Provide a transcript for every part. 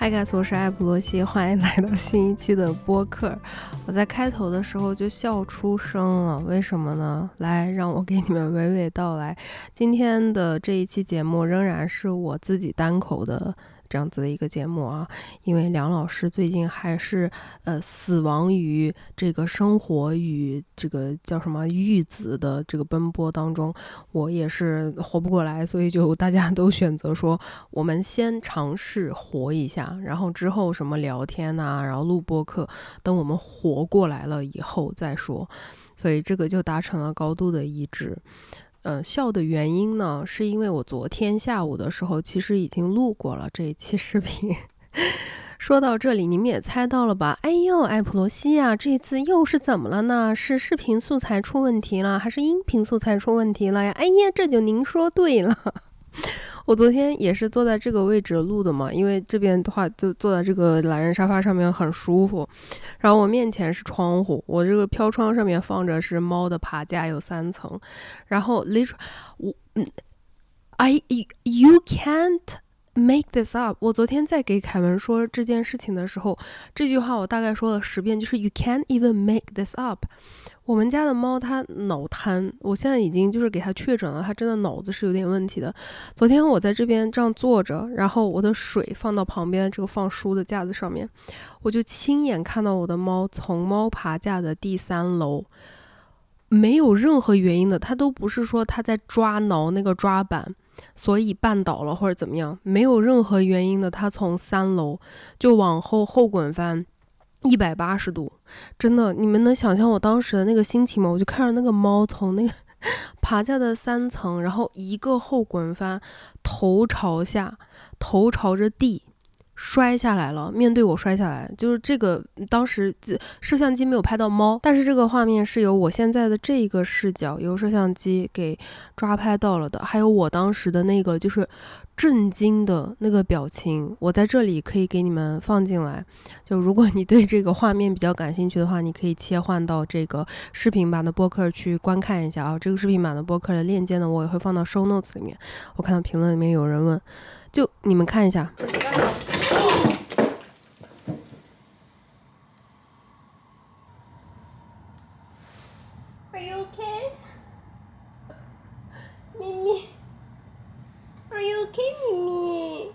嗨，盖斯，我是艾普罗西，欢迎来到新一期的播客。我在开头的时候就笑出声了，为什么呢？来，让我给你们娓娓道来。今天的这一期节目仍然是我自己单口的。这样子的一个节目啊，因为梁老师最近还是呃死亡于这个生活与这个叫什么育子的这个奔波当中，我也是活不过来，所以就大家都选择说，我们先尝试活一下，然后之后什么聊天呐，然后录播课，等我们活过来了以后再说，所以这个就达成了高度的一致。呃，笑的原因呢，是因为我昨天下午的时候，其实已经录过了这一期视频。说到这里，你们也猜到了吧？哎呦，艾普罗西亚，这次又是怎么了呢？是视频素材出问题了，还是音频素材出问题了呀？哎呀，这就您说对了。我昨天也是坐在这个位置录的嘛，因为这边的话就坐在这个懒人沙发上面很舒服。然后我面前是窗户，我这个飘窗上面放着是猫的爬架，有三层。然后 l i t e r a l 我嗯，I you can't make this up。我昨天在给凯文说这件事情的时候，这句话我大概说了十遍，就是 you can't even make this up。我们家的猫它脑瘫，我现在已经就是给它确诊了，它真的脑子是有点问题的。昨天我在这边这样坐着，然后我的水放到旁边这个放书的架子上面，我就亲眼看到我的猫从猫爬架的第三楼，没有任何原因的，它都不是说它在抓挠那个抓板，所以绊倒了或者怎么样，没有任何原因的，它从三楼就往后后滚翻。一百八十度，真的，你们能想象我当时的那个心情吗？我就看着那个猫从那个爬架的三层，然后一个后滚翻，头朝下，头朝着地摔下来了，面对我摔下来。就是这个，当时摄像机没有拍到猫，但是这个画面是由我现在的这个视角，由摄像机给抓拍到了的，还有我当时的那个就是。震惊的那个表情，我在这里可以给你们放进来。就如果你对这个画面比较感兴趣的话，你可以切换到这个视频版的播客去观看一下啊。这个视频版的播客的链接呢，我也会放到 show notes 里面。我看到评论里面有人问，就你们看一下。Are you okay, 咪咪？Are kidding me？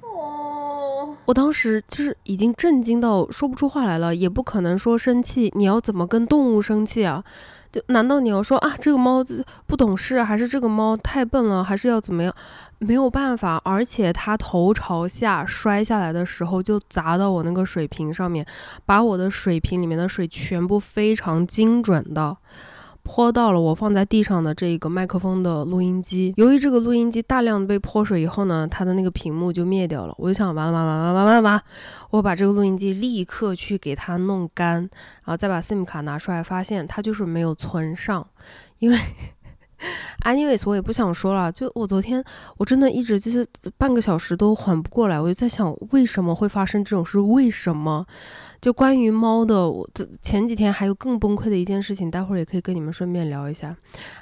哦，我当时就是已经震惊到说不出话来了，也不可能说生气。你要怎么跟动物生气啊？就难道你要说啊，这个猫子不懂事，还是这个猫太笨了，还是要怎么样？没有办法，而且它头朝下摔下来的时候就砸到我那个水瓶上面，把我的水瓶里面的水全部非常精准的。泼到了我放在地上的这个麦克风的录音机，由于这个录音机大量被泼水以后呢，它的那个屏幕就灭掉了。我就想完了完了完了完了完了，我把这个录音机立刻去给它弄干，然后再把 SIM 卡拿出来，发现它就是没有存上，因为 anyways 我也不想说了，就我昨天我真的一直就是半个小时都缓不过来，我就在想为什么会发生这种事，为什么？就关于猫的，我这前几天还有更崩溃的一件事情，待会儿也可以跟你们顺便聊一下。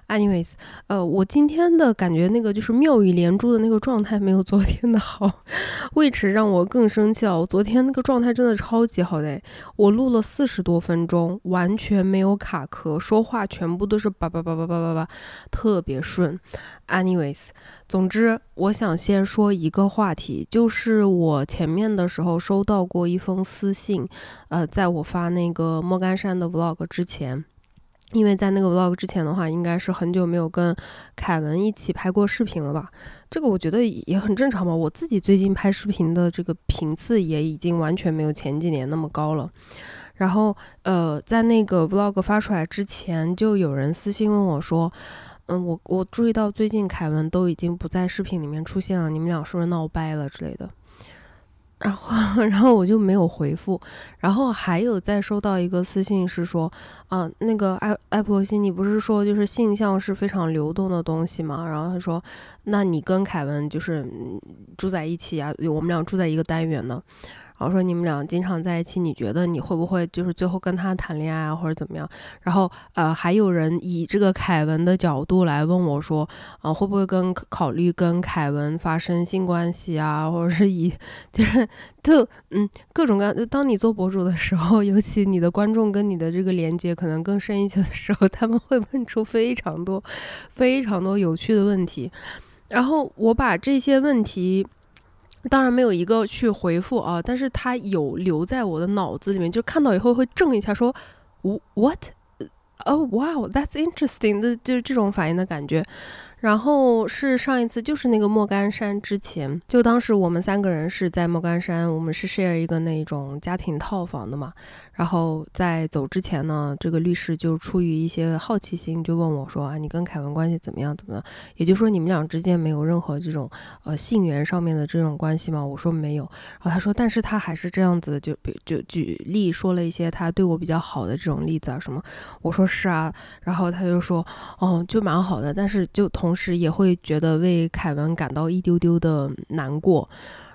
Anyways，呃，我今天的感觉那个就是妙语连珠的那个状态没有昨天的好，为此让我更生气了。我昨天那个状态真的超级好的，我录了四十多分钟，完全没有卡壳，说话全部都是叭叭叭叭叭叭叭，特别顺。Anyways，总之我想先说一个话题，就是我前面的时候收到过一封私信，呃，在我发那个莫干山的 vlog 之前，因为在那个 vlog 之前的话，应该是很久没有跟凯文一起拍过视频了吧？这个我觉得也很正常吧。我自己最近拍视频的这个频次也已经完全没有前几年那么高了。然后，呃，在那个 vlog 发出来之前，就有人私信问我说。嗯，我我注意到最近凯文都已经不在视频里面出现了，你们俩是不是闹掰了之类的？然后，然后我就没有回复。然后还有再收到一个私信是说，啊，那个艾艾普罗西，你不是说就是性向是非常流动的东西吗？然后他说，那你跟凯文就是住在一起啊，我们俩住在一个单元呢。然后说你们俩经常在一起，你觉得你会不会就是最后跟他谈恋爱啊，或者怎么样？然后呃，还有人以这个凯文的角度来问我说，啊，会不会跟考虑跟凯文发生性关系啊，或者是以就是就嗯各种各样。当你做博主的时候，尤其你的观众跟你的这个连接可能更深一些的时候，他们会问出非常多非常多有趣的问题。然后我把这些问题。当然没有一个去回复啊，但是他有留在我的脑子里面，就看到以后会怔一下，说，what？哦，wow，that's interesting 的，就是这种反应的感觉。然后是上一次，就是那个莫干山之前，就当时我们三个人是在莫干山，我们是 share 一个那种家庭套房的嘛。然后在走之前呢，这个律师就出于一些好奇心，就问我说：“啊，你跟凯文关系怎么样？怎么样？也就是说，你们俩之间没有任何这种呃性缘上面的这种关系吗？”我说没有。然后他说：“但是他还是这样子，就比就举例说了一些他对我比较好的这种例子啊什么。”我说是啊。然后他就说：“哦，就蛮好的，但是就同是也会觉得为凯文感到一丢丢的难过。”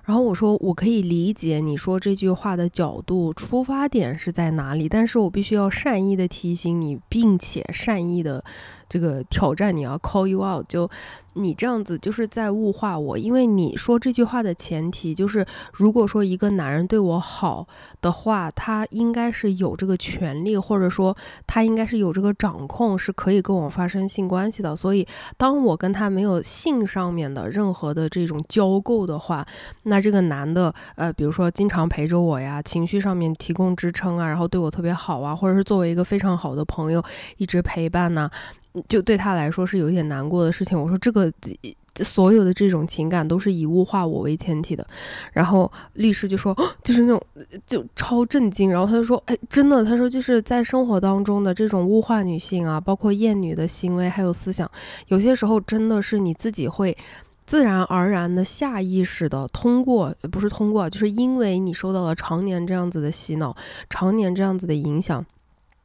然后我说，我可以理解你说这句话的角度出发点是在哪里，但是我必须要善意的提醒你，并且善意的这个挑战你要 call you out，就。你这样子就是在物化我，因为你说这句话的前提就是，如果说一个男人对我好的话，他应该是有这个权利，或者说他应该是有这个掌控，是可以跟我发生性关系的。所以，当我跟他没有性上面的任何的这种交媾的话，那这个男的，呃，比如说经常陪着我呀，情绪上面提供支撑啊，然后对我特别好啊，或者是作为一个非常好的朋友一直陪伴呢。就对他来说是有一点难过的事情。我说这个所有的这种情感都是以物化我为前提的。然后律师就说，就是那种就超震惊。然后他就说，哎，真的，他说就是在生活当中的这种物化女性啊，包括厌女的行为还有思想，有些时候真的是你自己会自然而然的下意识的通过，不是通过，就是因为你受到了常年这样子的洗脑，常年这样子的影响。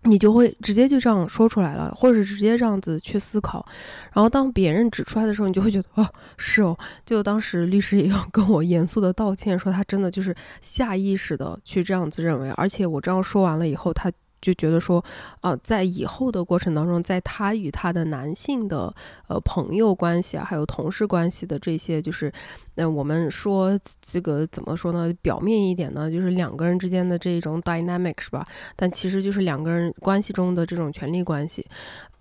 你就会直接就这样说出来了，或者是直接这样子去思考，然后当别人指出来的时候，你就会觉得哦，是哦。就当时律师也要跟我严肃的道歉，说他真的就是下意识的去这样子认为，而且我这样说完了以后，他。就觉得说，呃，在以后的过程当中，在他与他的男性的呃朋友关系啊，还有同事关系的这些，就是，那我们说这个怎么说呢？表面一点呢，就是两个人之间的这种 dynamic 是吧？但其实就是两个人关系中的这种权力关系。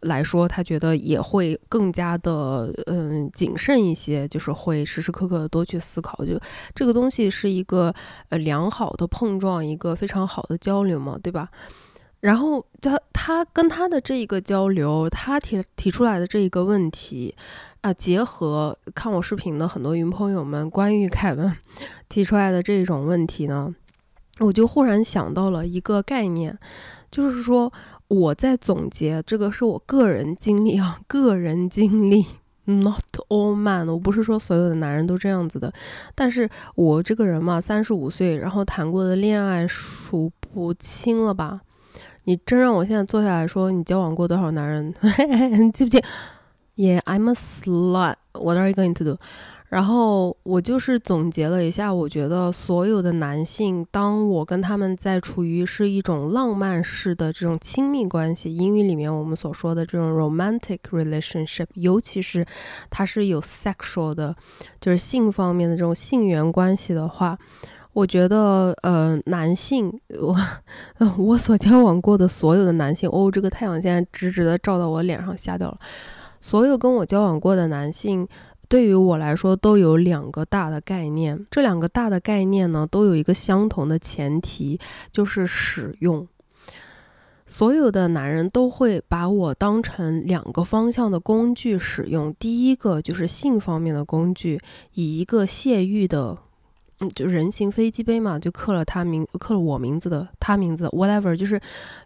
来说，他觉得也会更加的嗯谨慎一些，就是会时时刻刻多去思考，就这个东西是一个呃良好的碰撞，一个非常好的交流嘛，对吧？然后他他跟他的这一个交流，他提提出来的这一个问题，啊，结合看我视频的很多云朋友们关于凯文提出来的这种问题呢，我就忽然想到了一个概念，就是说我在总结这个是我个人经历啊，个人经历，not all man，我不是说所有的男人都这样子的，但是我这个人嘛，三十五岁，然后谈过的恋爱数不清了吧。你真让我现在坐下来说，你交往过多少男人？你 记不记？Yeah，I'm a slut. What are you going to do？然后我就是总结了一下，我觉得所有的男性，当我跟他们在处于是一种浪漫式的这种亲密关系，英语里面我们所说的这种 romantic relationship，尤其是它是有 sexual 的，就是性方面的这种性缘关系的话。我觉得，呃，男性，我，我所交往过的所有的男性，哦，这个太阳现在直直的照到我脸上，吓掉了。所有跟我交往过的男性，对于我来说都有两个大的概念，这两个大的概念呢，都有一个相同的前提，就是使用。所有的男人都会把我当成两个方向的工具使用，第一个就是性方面的工具，以一个泄欲的。嗯，就人形飞机杯嘛，就刻了他名，刻了我名字的，他名字，whatever，就是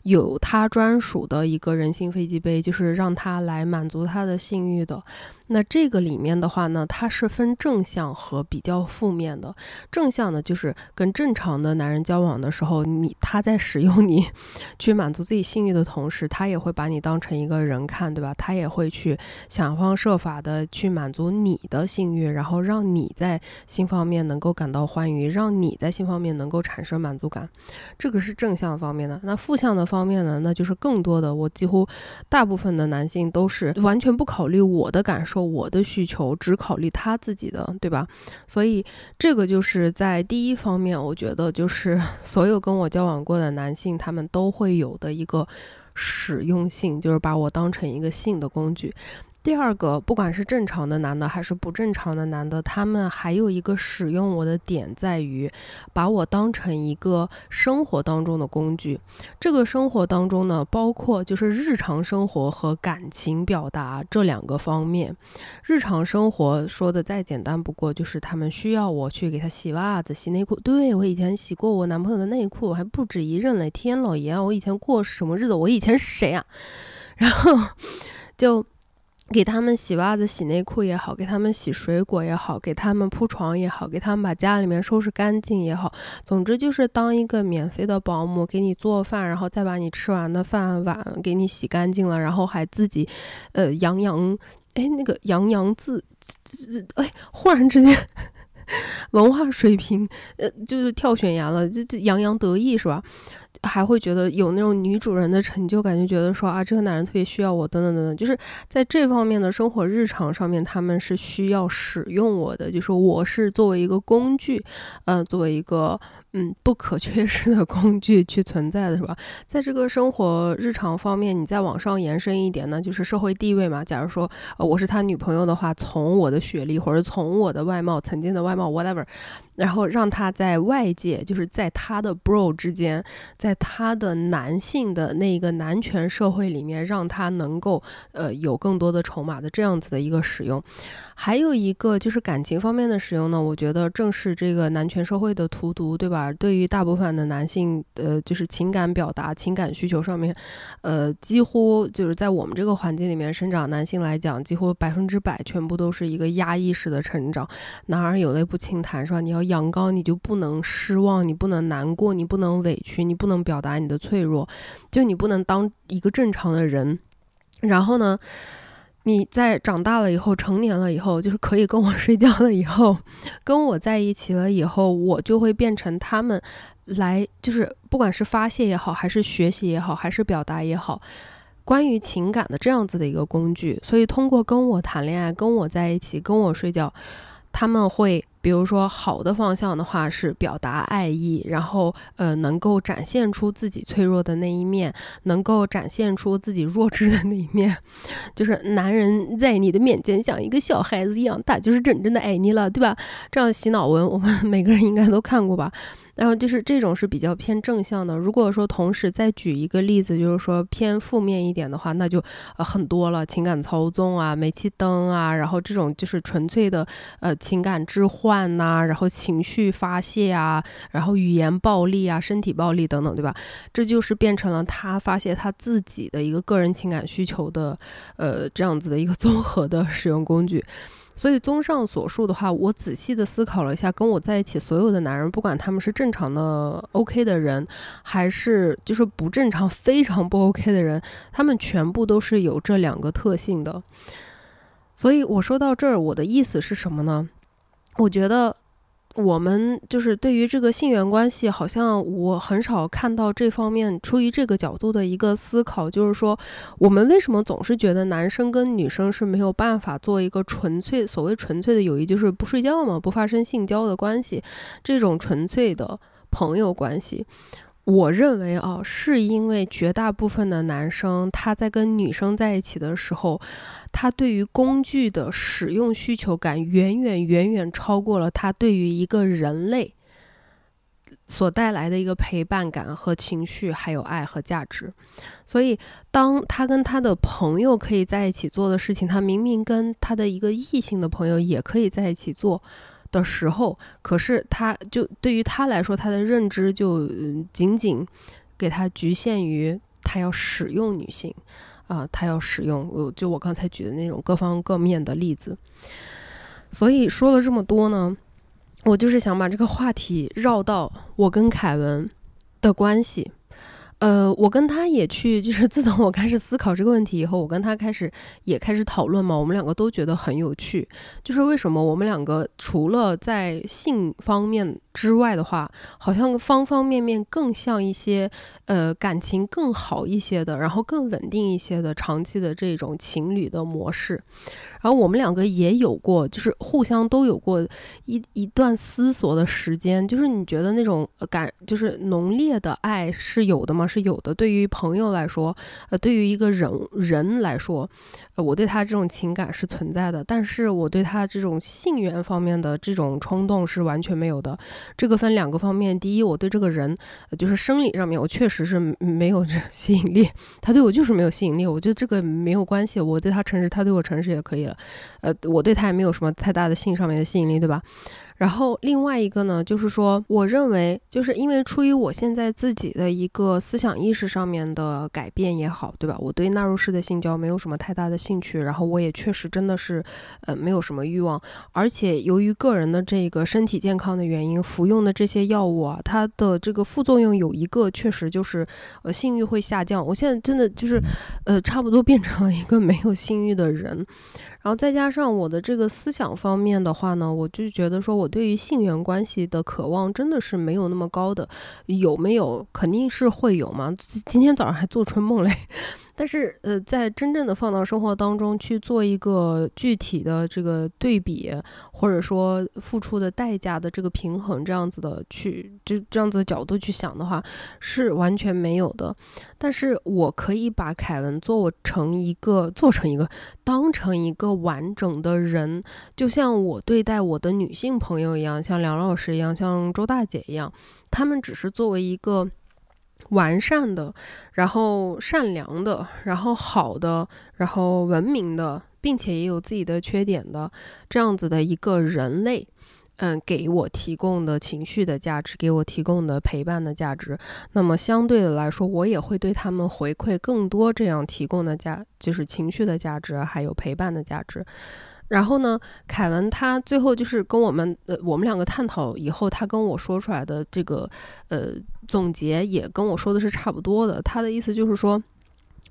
有他专属的一个人形飞机杯，就是让他来满足他的性欲的。那这个里面的话呢，它是分正向和比较负面的。正向呢，就是跟正常的男人交往的时候，你他在使用你去满足自己性欲的同时，他也会把你当成一个人看，对吧？他也会去想方设法的去满足你的性欲，然后让你在性方面能够感到欢愉，让你在性方面能够产生满足感。这个是正向方面的。那负向的方面呢，那就是更多的，我几乎大部分的男性都是完全不考虑我的感受。我的需求只考虑他自己的，对吧？所以这个就是在第一方面，我觉得就是 所有跟我交往过的男性，他们都会有的一个使用性，就是把我当成一个性的工具。第二个，不管是正常的男的还是不正常的男的，他们还有一个使用我的点在于，把我当成一个生活当中的工具。这个生活当中呢，包括就是日常生活和感情表达这两个方面。日常生活说的再简单不过，就是他们需要我去给他洗袜子、洗内裤。对我以前洗过我男朋友的内裤，还不止一任嘞！天老爷啊，我以前过什么日子？我以前是谁啊？然后就。给他们洗袜子、洗内裤也好，给他们洗水果也好，给他们铺床也好，给他们把家里面收拾干净也好，总之就是当一个免费的保姆，给你做饭，然后再把你吃完的饭碗给你洗干净了，然后还自己，呃，洋洋，哎，那个洋洋自，哎，忽然之间，文化水平，呃，就是跳悬崖了，就就洋洋得意是吧？还会觉得有那种女主人的成就感，就觉得说啊，这个男人特别需要我，等等等等，就是在这方面的生活日常上面，他们是需要使用我的，就是我是作为一个工具，呃，作为一个。嗯，不可缺失的工具去存在的是吧？在这个生活日常方面，你再往上延伸一点呢，就是社会地位嘛。假如说，呃，我是他女朋友的话，从我的学历或者从我的外貌，曾经的外貌，whatever，然后让他在外界，就是在他的 bro 之间，在他的男性的那个男权社会里面，让他能够呃有更多的筹码的这样子的一个使用。还有一个就是感情方面的使用呢，我觉得正是这个男权社会的荼毒，对吧？而对于大部分的男性，呃，就是情感表达、情感需求上面，呃，几乎就是在我们这个环境里面生长，男性来讲，几乎百分之百全部都是一个压抑式的成长。男儿有泪不轻弹，是吧？你要阳刚，你就不能失望，你不能难过，你不能委屈，你不能表达你的脆弱，就你不能当一个正常的人。然后呢？你在长大了以后，成年了以后，就是可以跟我睡觉了以后，跟我在一起了以后，我就会变成他们来，就是不管是发泄也好，还是学习也好，还是表达也好，关于情感的这样子的一个工具。所以通过跟我谈恋爱，跟我在一起，跟我睡觉，他们会。比如说，好的方向的话是表达爱意，然后呃，能够展现出自己脆弱的那一面，能够展现出自己弱智的那一面。就是男人在你的面前像一个小孩子一样，他就是真正的爱你了，对吧？这样洗脑文我们 每个人应该都看过吧？然后就是这种是比较偏正向的。如果说同时再举一个例子，就是说偏负面一点的话，那就呃很多了，情感操纵啊，煤气灯啊，然后这种就是纯粹的呃情感置换。呐，然后情绪发泄啊，然后语言暴力啊，身体暴力等等，对吧？这就是变成了他发泄他自己的一个个人情感需求的，呃，这样子的一个综合的使用工具。所以，综上所述的话，我仔细的思考了一下，跟我在一起所有的男人，不管他们是正常的 OK 的人，还是就是不正常、非常不 OK 的人，他们全部都是有这两个特性的。所以我说到这儿，我的意思是什么呢？我觉得我们就是对于这个性缘关系，好像我很少看到这方面出于这个角度的一个思考，就是说我们为什么总是觉得男生跟女生是没有办法做一个纯粹所谓纯粹的友谊，就是不睡觉嘛，不发生性交的关系，这种纯粹的朋友关系。我认为啊，是因为绝大部分的男生他在跟女生在一起的时候，他对于工具的使用需求感远远远远超过了他对于一个人类所带来的一个陪伴感和情绪，还有爱和价值。所以，当他跟他的朋友可以在一起做的事情，他明明跟他的一个异性的朋友也可以在一起做。的时候，可是他就对于他来说，他的认知就仅仅给他局限于他要使用女性，啊，他要使用，就我刚才举的那种各方各面的例子。所以说了这么多呢，我就是想把这个话题绕到我跟凯文的关系。呃，我跟他也去，就是自从我开始思考这个问题以后，我跟他开始也开始讨论嘛。我们两个都觉得很有趣，就是为什么我们两个除了在性方面之外的话，好像方方面面更像一些呃感情更好一些的，然后更稳定一些的长期的这种情侣的模式。然后我们两个也有过，就是互相都有过一一段思索的时间。就是你觉得那种感，就是浓烈的爱是有的吗？是有的。对于朋友来说，呃，对于一个人人来说，我对他这种情感是存在的。但是我对他这种性缘方面的这种冲动是完全没有的。这个分两个方面。第一，我对这个人，就是生理上面，我确实是没有这 吸引力。他对我就是没有吸引力。我觉得这个没有关系。我对他诚实，他对我诚实也可以了。呃，我对他也没有什么太大的性上面的吸引力，对吧？然后另外一个呢，就是说，我认为，就是因为出于我现在自己的一个思想意识上面的改变也好，对吧？我对纳入式的性交没有什么太大的兴趣，然后我也确实真的是，呃，没有什么欲望。而且由于个人的这个身体健康的原因，服用的这些药物啊，它的这个副作用有一个确实就是，呃，性欲会下降。我现在真的就是，呃，差不多变成了一个没有性欲的人。然后再加上我的这个思想方面的话呢，我就觉得说我对于性缘关系的渴望真的是没有那么高的，有没有肯定是会有嘛？今天早上还做春梦嘞。但是，呃，在真正的放到生活当中去做一个具体的这个对比，或者说付出的代价的这个平衡，这样子的去就这样子的角度去想的话，是完全没有的。但是我可以把凯文做成一个，做成一个，当成一个完整的人，就像我对待我的女性朋友一样，像梁老师一样，像周大姐一样，他们只是作为一个。完善的，然后善良的，然后好的，然后文明的，并且也有自己的缺点的，这样子的一个人类，嗯，给我提供的情绪的价值，给我提供的陪伴的价值，那么相对的来说，我也会对他们回馈更多这样提供的价，就是情绪的价值，还有陪伴的价值。然后呢，凯文他最后就是跟我们呃，我们两个探讨以后，他跟我说出来的这个呃总结也跟我说的是差不多的。他的意思就是说，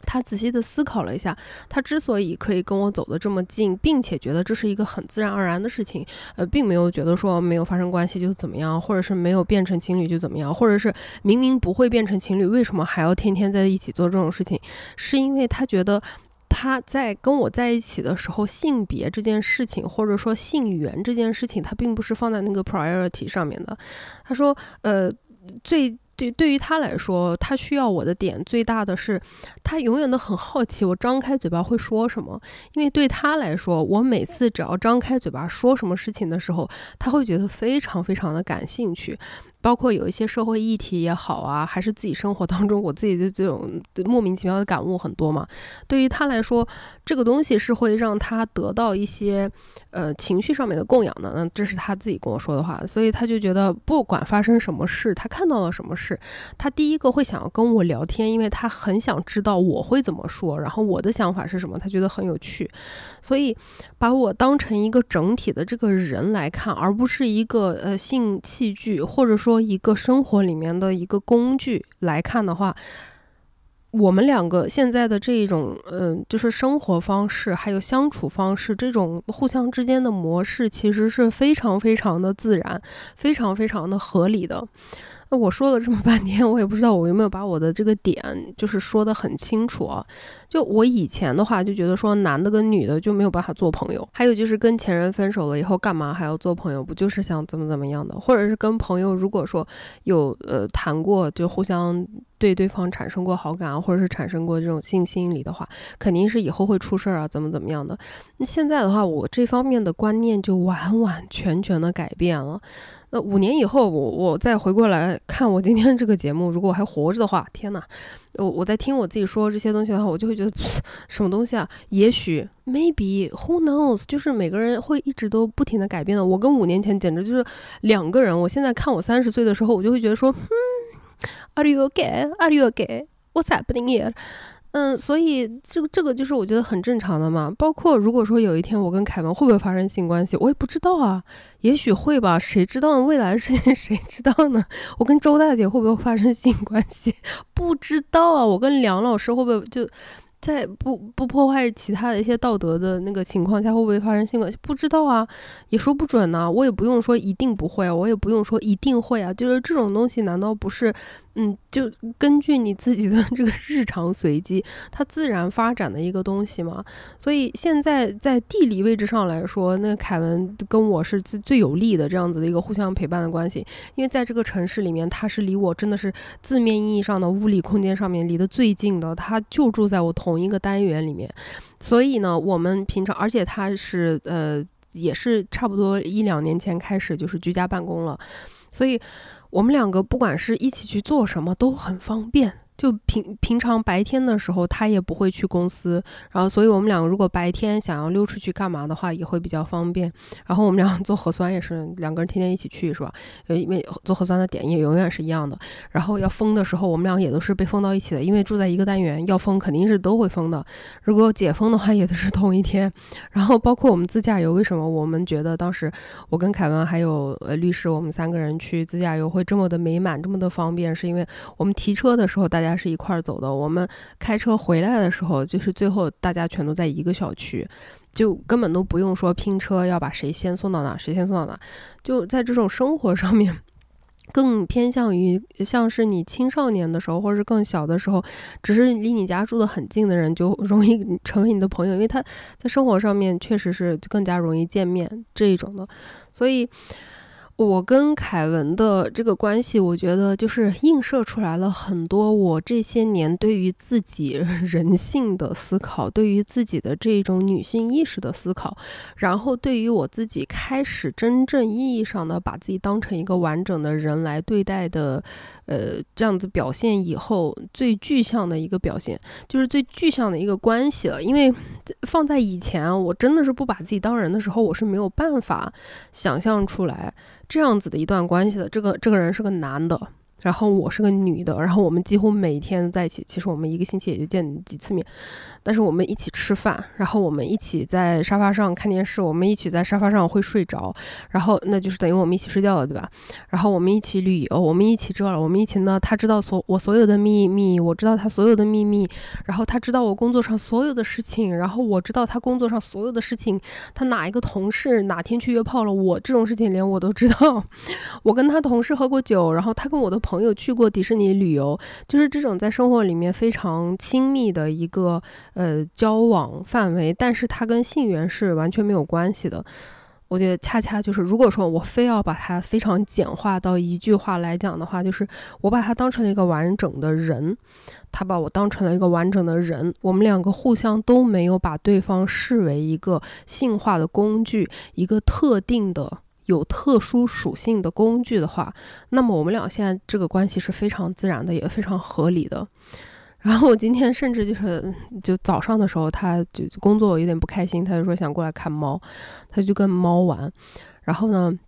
他仔细的思考了一下，他之所以可以跟我走得这么近，并且觉得这是一个很自然而然的事情，呃，并没有觉得说没有发生关系就怎么样，或者是没有变成情侣就怎么样，或者是明明不会变成情侣，为什么还要天天在一起做这种事情？是因为他觉得。他在跟我在一起的时候，性别这件事情，或者说性缘这件事情，他并不是放在那个 priority 上面的。他说，呃，最对对于他来说，他需要我的点最大的是，他永远都很好奇我张开嘴巴会说什么，因为对他来说，我每次只要张开嘴巴说什么事情的时候，他会觉得非常非常的感兴趣。包括有一些社会议题也好啊，还是自己生活当中我自己的这种莫名其妙的感悟很多嘛。对于他来说，这个东西是会让他得到一些呃情绪上面的供养的。那这是他自己跟我说的话，所以他就觉得不管发生什么事，他看到了什么事，他第一个会想要跟我聊天，因为他很想知道我会怎么说，然后我的想法是什么，他觉得很有趣。所以把我当成一个整体的这个人来看，而不是一个呃性器具，或者说。说一个生活里面的一个工具来看的话，我们两个现在的这种，嗯，就是生活方式还有相处方式，这种互相之间的模式，其实是非常非常的自然，非常非常的合理的。那我说了这么半天，我也不知道我有没有把我的这个点就是说的很清楚啊。就我以前的话，就觉得说男的跟女的就没有办法做朋友，还有就是跟前任分手了以后，干嘛还要做朋友？不就是想怎么怎么样的？或者是跟朋友，如果说有呃谈过，就互相对对方产生过好感啊，或者是产生过这种性心理的话，肯定是以后会出事儿啊，怎么怎么样的？那现在的话，我这方面的观念就完完全全的改变了。那五年以后，我我再回过来看我今天这个节目，如果我还活着的话，天哪！我我在听我自己说这些东西的话，我就会觉得 什么东西啊？也许 maybe who knows？就是每个人会一直都不停的改变的。我跟五年前简直就是两个人。我现在看我三十岁的时候，我就会觉得说，嗯，Are you okay? Are you okay? What's happening here? 嗯，所以这个这个就是我觉得很正常的嘛。包括如果说有一天我跟凯文会不会发生性关系，我也不知道啊，也许会吧，谁知道呢未来的事情 谁知道呢？我跟周大姐会不会发生性关系，不知道啊。我跟梁老师会不会就？在不不破坏其他的一些道德的那个情况下，会不会发生性关系？不知道啊，也说不准呢。我也不用说一定不会，我也不用说一定会啊。就是这种东西，难道不是？嗯，就根据你自己的 这个日常随机，它自然发展的一个东西嘛。所以现在在地理位置上来说，那个凯文跟我是最最有利的这样子的一个互相陪伴的关系。因为在这个城市里面，他是离我真的是字面意义上的物理空间上面离得最近的，他就住在我同一个单元里面。所以呢，我们平常，而且他是呃，也是差不多一两年前开始就是居家办公了，所以。我们两个不管是一起去做什么都很方便。就平平常白天的时候，他也不会去公司，然后，所以我们两个如果白天想要溜出去干嘛的话，也会比较方便。然后我们俩 做核酸也是两个人天天一起去，是吧？因为做核酸的点也永远是一样的。然后要封的时候，我们俩也都是被封到一起的，因为住在一个单元，要封肯定是都会封的。如果解封的话，也都是同一天。然后包括我们自驾游，为什么我们觉得当时我跟凯文还有呃律师，我们三个人去自驾游会这么的美满，这么的方便，是因为我们提车的时候大家。大家是一块儿走的。我们开车回来的时候，就是最后大家全都在一个小区，就根本都不用说拼车，要把谁先送到哪，谁先送到哪。就在这种生活上面，更偏向于像是你青少年的时候，或者是更小的时候，只是离你家住的很近的人，就容易成为你的朋友，因为他在生活上面确实是更加容易见面这一种的，所以。我跟凯文的这个关系，我觉得就是映射出来了很多我这些年对于自己 人性的思考，对于自己的这种女性意识的思考，然后对于我自己开始真正意义上的把自己当成一个完整的人来对待的，呃，这样子表现以后最具象的一个表现，就是最具象的一个关系了。因为放在以前，我真的是不把自己当人的时候，我是没有办法想象出来。这样子的一段关系的，这个这个人是个男的。然后我是个女的，然后我们几乎每天在一起。其实我们一个星期也就见几次面，但是我们一起吃饭，然后我们一起在沙发上看电视，我们一起在沙发上会睡着，然后那就是等于我们一起睡觉了，对吧？然后我们一起旅游，我们一起这了，我们一起呢，他知道所我所有的秘密，我知道他所有的秘密，然后他知道我工作上所有的事情，然后我知道他工作上所有的事情，他哪一个同事哪天去约炮了，我这种事情连我都知道。我跟他同事喝过酒，然后他跟我的。朋友去过迪士尼旅游，就是这种在生活里面非常亲密的一个呃交往范围，但是它跟性缘是完全没有关系的。我觉得恰恰就是，如果说我非要把它非常简化到一句话来讲的话，就是我把他当成了一个完整的人，他把我当成了一个完整的人，我们两个互相都没有把对方视为一个性化的工具，一个特定的。有特殊属性的工具的话，那么我们俩现在这个关系是非常自然的，也非常合理的。然后我今天甚至就是就早上的时候，他就工作有点不开心，他就说想过来看猫，他就跟猫玩。然后呢？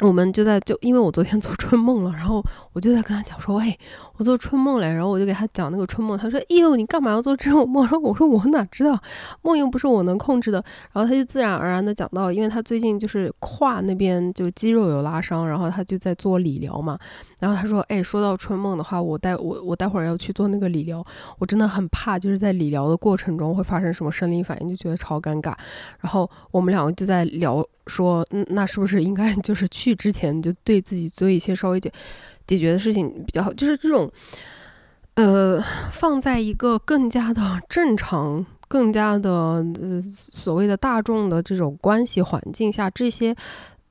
我们就在就因为我昨天 做春梦了，然后我就在跟他讲说，喂，我做春梦嘞，然后我就给他讲那个春梦，他说，哎呦，你干嘛要做这种梦？然后我说，我哪知道，梦又不是我能控制的。然后他就自然而然的讲到，因为他最近就是胯那边就肌肉有拉伤，然后他就在做理疗嘛。然后他说，哎，说到春梦的话，我待我我待会儿要去做那个理疗，我真的很怕，就是在理疗的过程中会发生什么生理反应，就觉得超尴尬。然后我们两个就在聊。说，嗯，那是不是应该 就是去之前就对自己做一些稍微解解决的事情比较好？就是这种，呃，放在一个更加的正常、更加的呃所谓的大众的这种关系环境下，这些。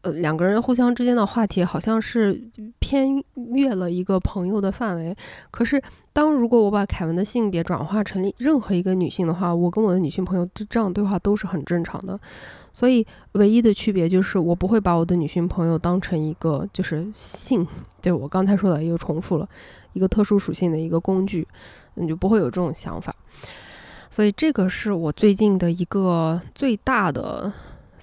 呃，两个人互相之间的话题好像是偏越了一个朋友的范围。可是，当如果我把凯文的性别转化成任何一个女性的话，我跟我的女性朋友这这样对话都是很正常的。所以，唯一的区别就是我不会把我的女性朋友当成一个就是性，对我刚才说的又重复了一个特殊属性的一个工具，你就不会有这种想法。所以，这个是我最近的一个最大的。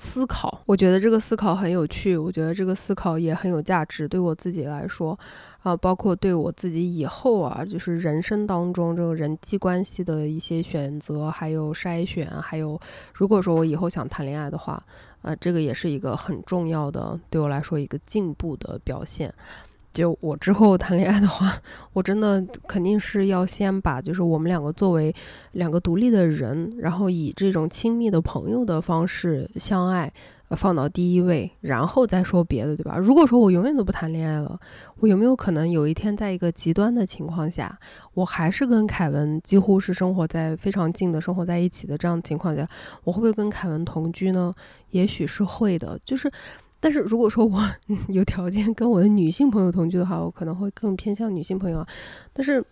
思考。我觉得这个思考很有趣，我觉得这个思考也很有价值，对我自己来说，啊，包括对我自己以后啊，就是人生当中这个人际关系的一些选择，还有筛选，还有如果说我以后想谈恋爱的话，呃，这个也是一个很重要的，对我来说一个进步的表现。就我之后谈恋爱的话，我真的肯定是要先把就是我们两个作为两个独立的人，然后以这种亲密的朋友的方式相爱，放到第一位，然后再说别的，对吧？如果说我永远都不谈恋爱了，我有没有可能有一天在一个极端的情况下，我还是跟凯文几乎是生活在非常近的生活在一起的这样的情况下，我会不会跟凯文同居呢？也许是会的，就是。但是如果说我 有条件跟我的女性朋友同居的话，我可能会更偏向女性朋友。但是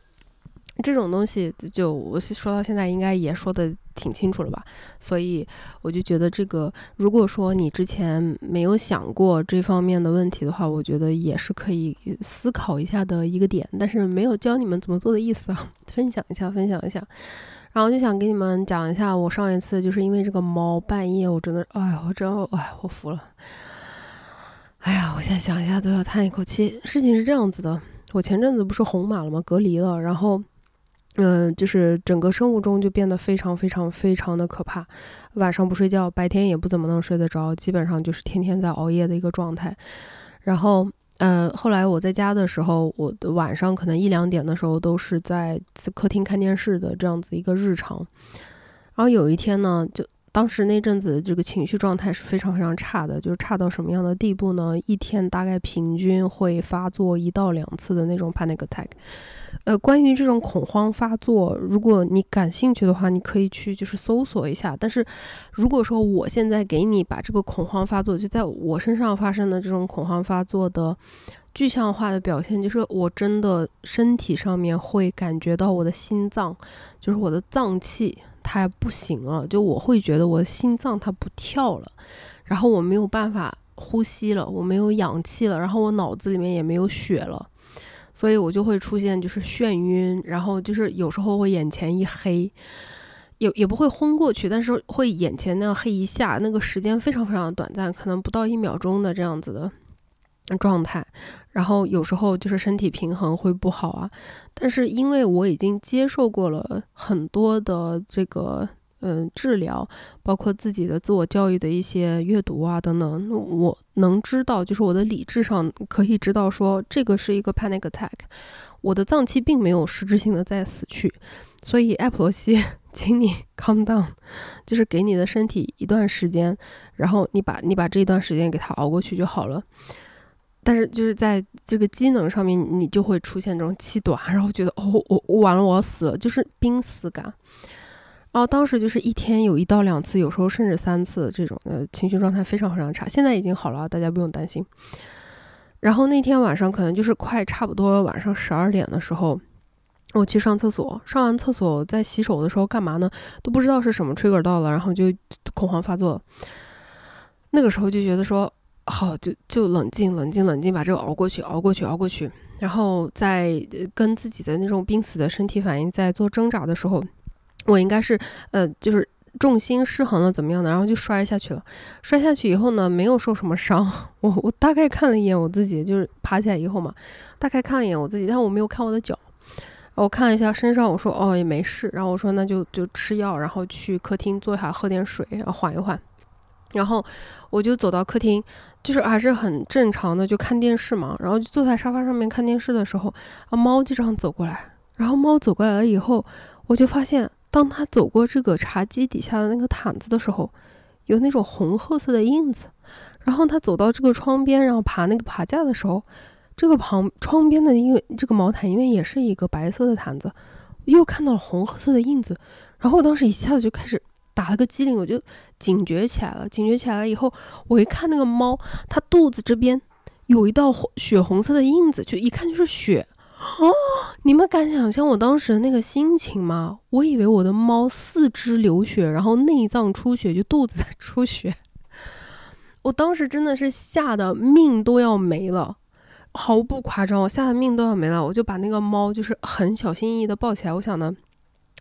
这种东西，就我说到现在应该也说的挺清楚了吧？所以我就觉得这个，如果说你之前没有想过这方面的问题的话，我觉得也是可以思考一下的一个点。但是没有教你们怎么做的意思啊，分享一下，分享一下。然后就想给你们讲一下，我上一次就是因为这个猫，半夜我真的，哎，我真，哎，我服了。哎呀，我现在想一下都要叹一口气。事情是这样子的，我前阵子不是红码了吗？隔离了，然后，嗯，就是整个生物钟就变得非常非常非常的可怕。晚上不睡觉，白天也不怎么能睡得着，基本上就是天天在熬夜的一个状态。然后，呃，后来我在家的时候，我的晚上可能一两点的时候都是在客厅看电视的这样子一个日常。然后有一天呢，就。当时那阵子这个情绪状态是非常非常差的，就是差到什么样的地步呢？一天大概平均会发作一到两次的那种 panic attack。呃，关于这种恐慌发作，如果你感兴趣的话，你可以去就是搜索一下。但是如果说我现在给你把这个恐慌发作就在我身上发生的这种恐慌发作的具象化的表现，就是我真的身体上面会感觉到我的心脏，就是我的脏器。它不行了，就我会觉得我的心脏它不跳了，然后我没有办法呼吸了，我没有氧气了，然后我脑子里面也没有血了，所以我就会出现就是眩晕，然后就是有时候会眼前一黑，也也不会昏过去，但是会眼前那样黑一下，那个时间非常非常短暂，可能不到一秒钟的这样子的。状态，然后有时候就是身体平衡会不好啊，但是因为我已经接受过了很多的这个嗯治疗，包括自己的自我教育的一些阅读啊等等，我能知道，就是我的理智上可以知道说这个是一个 panic attack，我的脏器并没有实质性的在死去，所以艾普罗西，请你 calm down，就是给你的身体一段时间，然后你把你把这一段时间给它熬过去就好了。但是就是在这个机能上面，你就会出现这种气短，然后觉得哦，我我完了，我要死了，就是濒死感。然后当时就是一天有一到两次，有时候甚至三次这种呃情绪状态非常非常差。现在已经好了，大家不用担心。然后那天晚上可能就是快差不多晚上十二点的时候，我去上厕所，上完厕所在洗手的时候干嘛呢？都不知道是什么 trigger 到了，然后就恐慌发作。那个时候就觉得说。好，就就冷静，冷静，冷静，把这个熬过去，熬过去，熬过去。然后在跟自己的那种濒死的身体反应在做挣扎的时候，我应该是呃，就是重心失衡了，怎么样的，然后就摔下去了。摔下去以后呢，没有受什么伤。我我大概看了一眼我自己，就是爬起来以后嘛，大概看了一眼我自己，但我没有看我的脚。我看了一下身上，我说哦也没事。然后我说那就就吃药，然后去客厅坐下喝点水，然后缓一缓。然后我就走到客厅，就是还是很正常的，就看电视嘛。然后就坐在沙发上面看电视的时候，啊，猫就这样走过来。然后猫走过来了以后，我就发现，当他走过这个茶几底下的那个毯子的时候，有那种红褐色的印子。然后他走到这个窗边，然后爬那个爬架的时候，这个旁窗边的因为这个毛毯，因为也是一个白色的毯子，又看到了红褐色的印子。然后我当时一下子就开始。打了个激灵，我就警觉起来了。警觉起来了以后，我一看那个猫，它肚子这边有一道血红色的印子，就一看就是血。哦，你们敢想象我当时的那个心情吗？我以为我的猫四肢流血，然后内脏出血，就肚子出血。我当时真的是吓得命都要没了，毫不夸张，我吓得命都要没了。我就把那个猫就是很小心翼翼的抱起来，我想呢。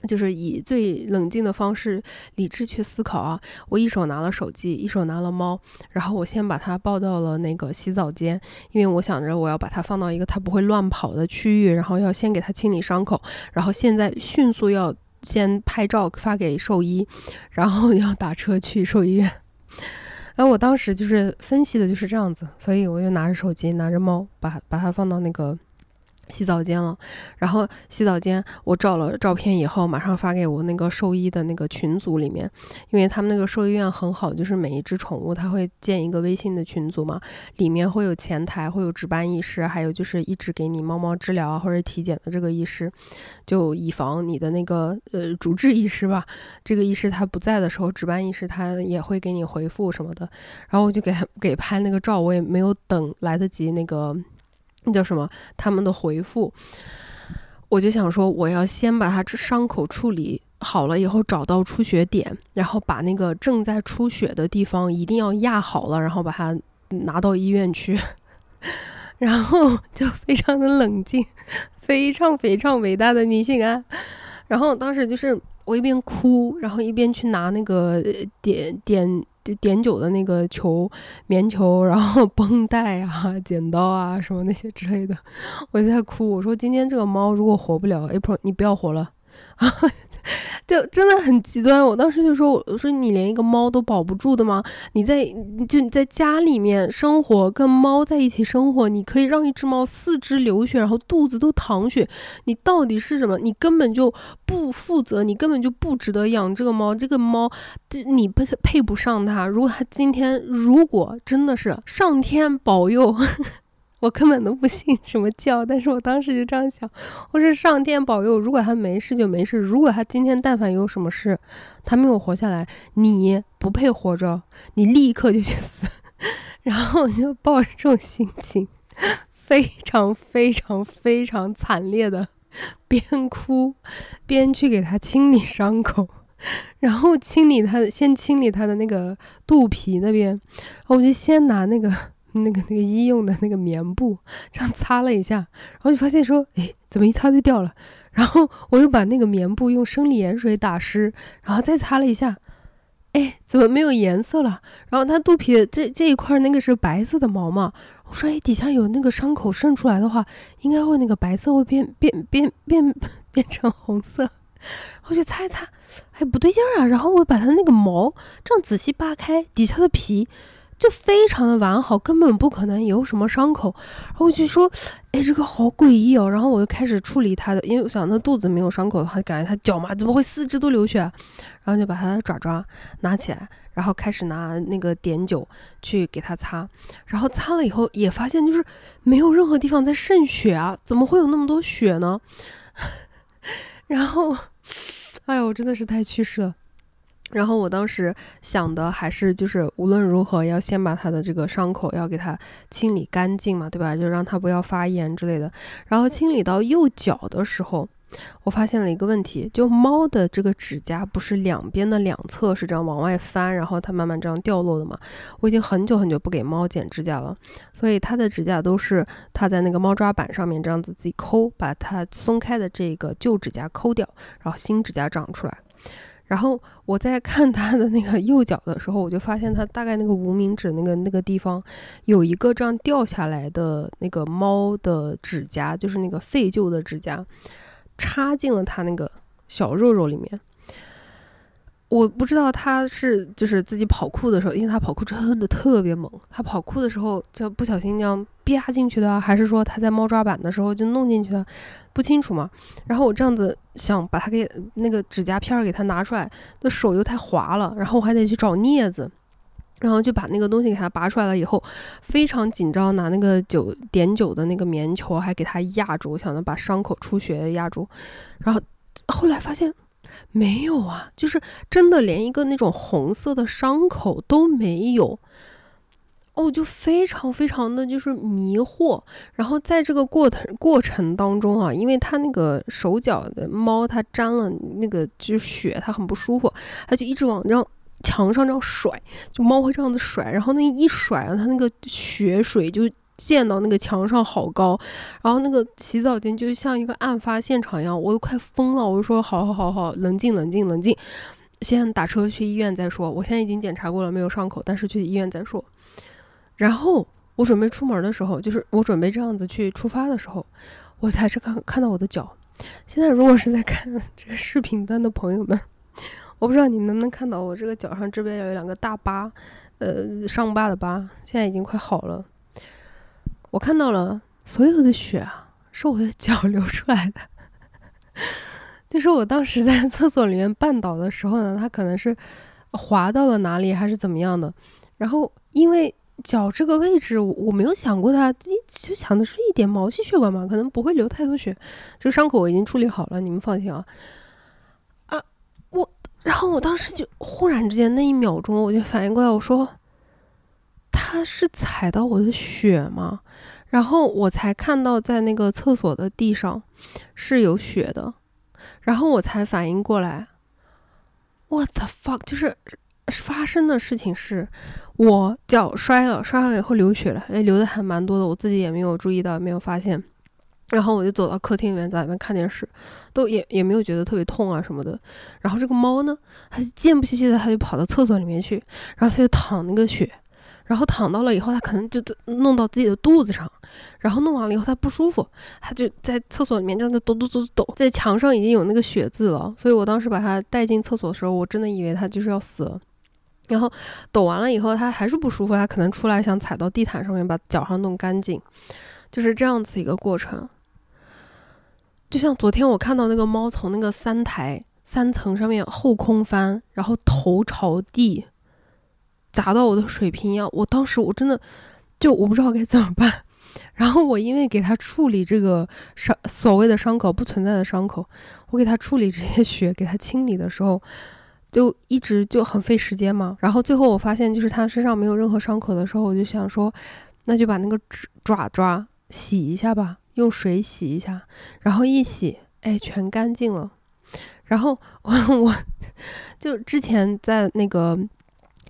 就是以最冷静的方式、理智去思考啊！我一手拿了手机，一手拿了猫，然后我先把它抱到了那个洗澡间，因为我想着我要把它放到一个它不会乱跑的区域，然后要先给它清理伤口，然后现在迅速要先拍照发给兽医，然后要打车去兽医院。哎，我当时就是分析的就是这样子，所以我就拿着手机，拿着猫，把把它放到那个。洗澡间了，然后洗澡间我照了照片以后，马上发给我那个兽医的那个群组里面，因为他们那个兽医院很好，就是每一只宠物他会建一个微信的群组嘛，里面会有前台，会有值班医师，还有就是一直给你猫猫治疗啊或者体检的这个医师，就以防你的那个呃主治医师吧，这个医师他不在的时候，值班医师他也会给你回复什么的，然后我就给他给拍那个照，我也没有等来得及那个。那叫什么？他们的回复，我就想说，我要先把他这伤口处理好了以后，找到出血点，然后把那个正在出血的地方一定要压好了，然后把它拿到医院去。然后就非常的冷静，非常非常伟大的女性啊！然后当时就是我一边哭，然后一边去拿那个点点。碘酒的那个球，棉球，然后 绷带啊、剪刀啊什么那些之类的，我就在哭。我说今天这个猫如果活不了，April，你不要活了。就真的很极端，我当时就说：“我说你连一个猫都保不住的吗？你在就你在家里面生活，跟猫在一起生活，你可以让一只猫四肢流血，然后肚子都淌血，你到底是什么？你根本就不负责，你根本就不值得养这个猫。这个猫，这你配配不上它。如果它今天如果真的是上天保佑。”我根本都不信什么教，但是我当时就这样想，我说上天保佑，如果他没事就没事，如果他今天但凡有什么事，他没有活下来，你不配活着，你立刻就去死。然后我就抱着这种心情，非常非常非常惨烈的，边哭边去给他清理伤口，然后清理他，先清理他的那个肚皮那边，我就先拿那个。那个那个医用的那个棉布，这样擦了一下，然后就发现说，哎，怎么一擦就掉了？然后我又把那个棉布用生理盐水打湿，然后再擦了一下，哎，怎么没有颜色了？然后它肚皮这这一块那个是白色的毛嘛？我说，哎，底下有那个伤口渗出来的话，应该会那个白色会变变变变变成红色。我就擦一擦，哎，不对劲儿啊！然后我把它那个毛这样仔细扒开，底下的皮。就非常的完好，根本不可能有什么伤口。然后我就说，哎，这个好诡异哦。然后我就开始处理它的，因为我想那肚子没有伤口的话，感觉它脚嘛怎么会四肢都流血？然后就把它的爪爪拿起来，然后开始拿那个碘酒去给它擦。然后擦了以后也发现就是没有任何地方在渗血啊，怎么会有那么多血呢？然后，哎呦，我真的是太去世了。然后我当时想的还是就是无论如何要先把它的这个伤口要给它清理干净嘛，对吧？就让它不要发炎之类的。然后清理到右脚的时候，我发现了一个问题，就猫的这个指甲不是两边的两侧是这样往外翻，然后它慢慢这样掉落的嘛？我已经很久很久不给猫剪指甲了，所以它的指甲都是它在那个猫抓板上面这样子自己抠，把它松开的这个旧指甲抠掉，然后新指甲长出来。然后我在看他的那个右脚的时候，我就发现他大概那个无名指那个那个地方有一个这样掉下来的那个猫的指甲，就是那个废旧的指甲，插进了他那个小肉肉里面。我不知道它是就是自己跑酷的时候，因为它跑酷真的特别猛，它跑酷的时候就不小心这样啪进去的，还是说它在猫抓板的时候就弄进去的？不清楚嘛，然后我这样子想把它给那个指甲片儿给它拿出来，那手又太滑了，然后我还得去找镊子，然后就把那个东西给它拔出来了以后，非常紧张，拿那个酒碘酒的那个棉球还给它压住，想着把伤口出血压住，然后后来发现没有啊，就是真的连一个那种红色的伤口都没有。哦，就非常非常的就是迷惑，然后在这个过程过程当中啊，因为它那个手脚的猫，它沾了那个就是血，它很不舒服，它就一直往这样墙上这样甩，就猫会这样子甩，然后那一甩啊，它那个血水就溅到那个墙上好高，然后那个洗澡间就像一个案发现场一样，我都快疯了。我就说好好好好，冷静冷静冷静，先打车去医院再说。我现在已经检查过了，没有伤口，但是去医院再说。然后我准备出门的时候，就是我准备这样子去出发的时候，我才是看看到我的脚。现在如果是在看 这个视频端的朋友们，我不知道你们能不能看到我这个脚上这边有两个大疤，呃，伤疤的疤，现在已经快好了。我看到了所有的血啊，是我的 脚流出来的。就是我当时在厕所里面绊倒的时候呢，它可能是滑到了哪里，还是怎么样的。然后因为脚这个位置，我没有想过它，就想的是一点毛细血管嘛，可能不会流太多血。这个伤口我已经处理好了，你们放心啊。啊，我，然后我当时就忽然之间那一秒钟，我就反应过来，我说他是踩到我的血吗？然后我才看到在那个厕所的地上是有血的，然后我才反应过来，What the fuck？就是发生的事情是。我脚摔了，摔了以后流血了，哎，流的还蛮多的，我自己也没有注意到，也没有发现。然后我就走到客厅里面，在里面看电视，都也也没有觉得特别痛啊什么的。然后这个猫呢，它贱不兮兮的，它就跑到厕所里面去，然后它就淌那个血，然后躺到了以后，它可能就弄到自己的肚子上，然后弄完了以后它不舒服，它就在厕所里面正在抖抖抖抖抖，在墙上已经有那个血渍了，所以我当时把它带进厕所的时候，我真的以为它就是要死了。然后抖完了以后，它还是不舒服，它可能出来想踩到地毯上面把脚上弄干净，就是这样子一个过程。就像昨天我看到那个猫从那个三台三层上面后空翻，然后头朝地砸到我的水瓶一样，我当时我真的就我不知道该怎么办。然后我因为给它处理这个伤所谓的伤口不存在的伤口，我给它处理这些血，给它清理的时候。就一直就很费时间嘛，然后最后我发现，就是他身上没有任何伤口的时候，我就想说，那就把那个爪爪洗一下吧，用水洗一下，然后一洗，哎，全干净了。然后 我我 就之前在那个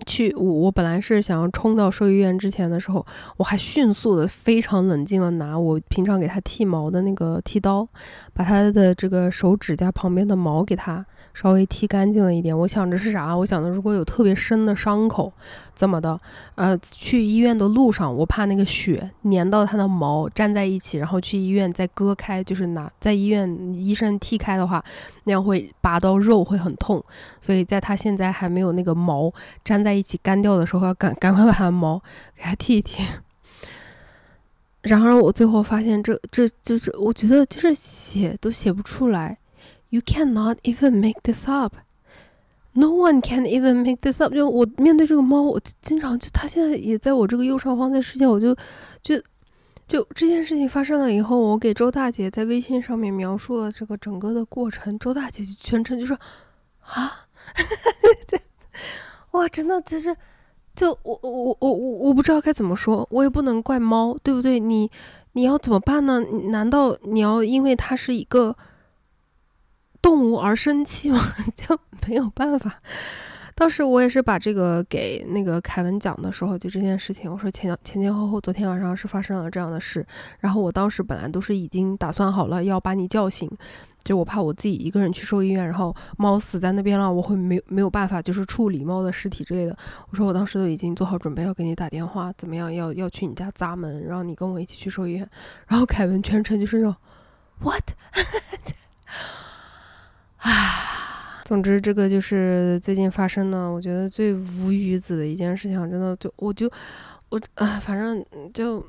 去我我本来是想要冲到兽医院之前的时候，我还迅速的非常冷静的拿我平常给它剃毛的那个剃刀，把它的这个手指甲旁边的毛给它。稍微剃干净了一点，我想着是啥？我想的如果有特别深的伤口，怎么的？呃，去医院的路上，我怕那个血粘到它的毛粘在一起，然后去医院再割开，就是拿在医院医生剃开的话，那样会拔到肉会很痛。所以在它现在还没有那个毛粘在在一起干掉的时候，要赶 赶快把它毛给它剃一剃。然而我最后发现，这这就是我觉得就是写都写不出来。You cannot even make this up. No one can even make this up. 就我面对这个猫，我经常就它现在也在我这个右上方在睡觉，我就就就这件事情发生了以后，我给周大姐在微信上面描述了这个整个的过程，周大姐就全程就说啊，哈哈哈哈哇，真的就是就我我我我我不知道该怎么说，我也不能怪猫，对不对？你你要怎么办呢？难道你要因为它是一个？动物而生气吗？就没有办法。当时我也是把这个给那个凯文讲的时候，就这件事情，我说前前前后后，昨天晚上是发生了这样的事。然后我当时本来都是已经打算好了要把你叫醒，就我怕我自己一个人去兽医院，然后猫死在那边了，我会没没有办法就是处理猫的尸体之类的。我说我当时都已经做好准备要给你打电话，怎么样要要去你家砸门，然后你跟我一起去兽医院。然后凯文全程就是那种 what。啊，总之这个就是最近发生的，我觉得最无语子的一件事情，真的就我就我啊，反正就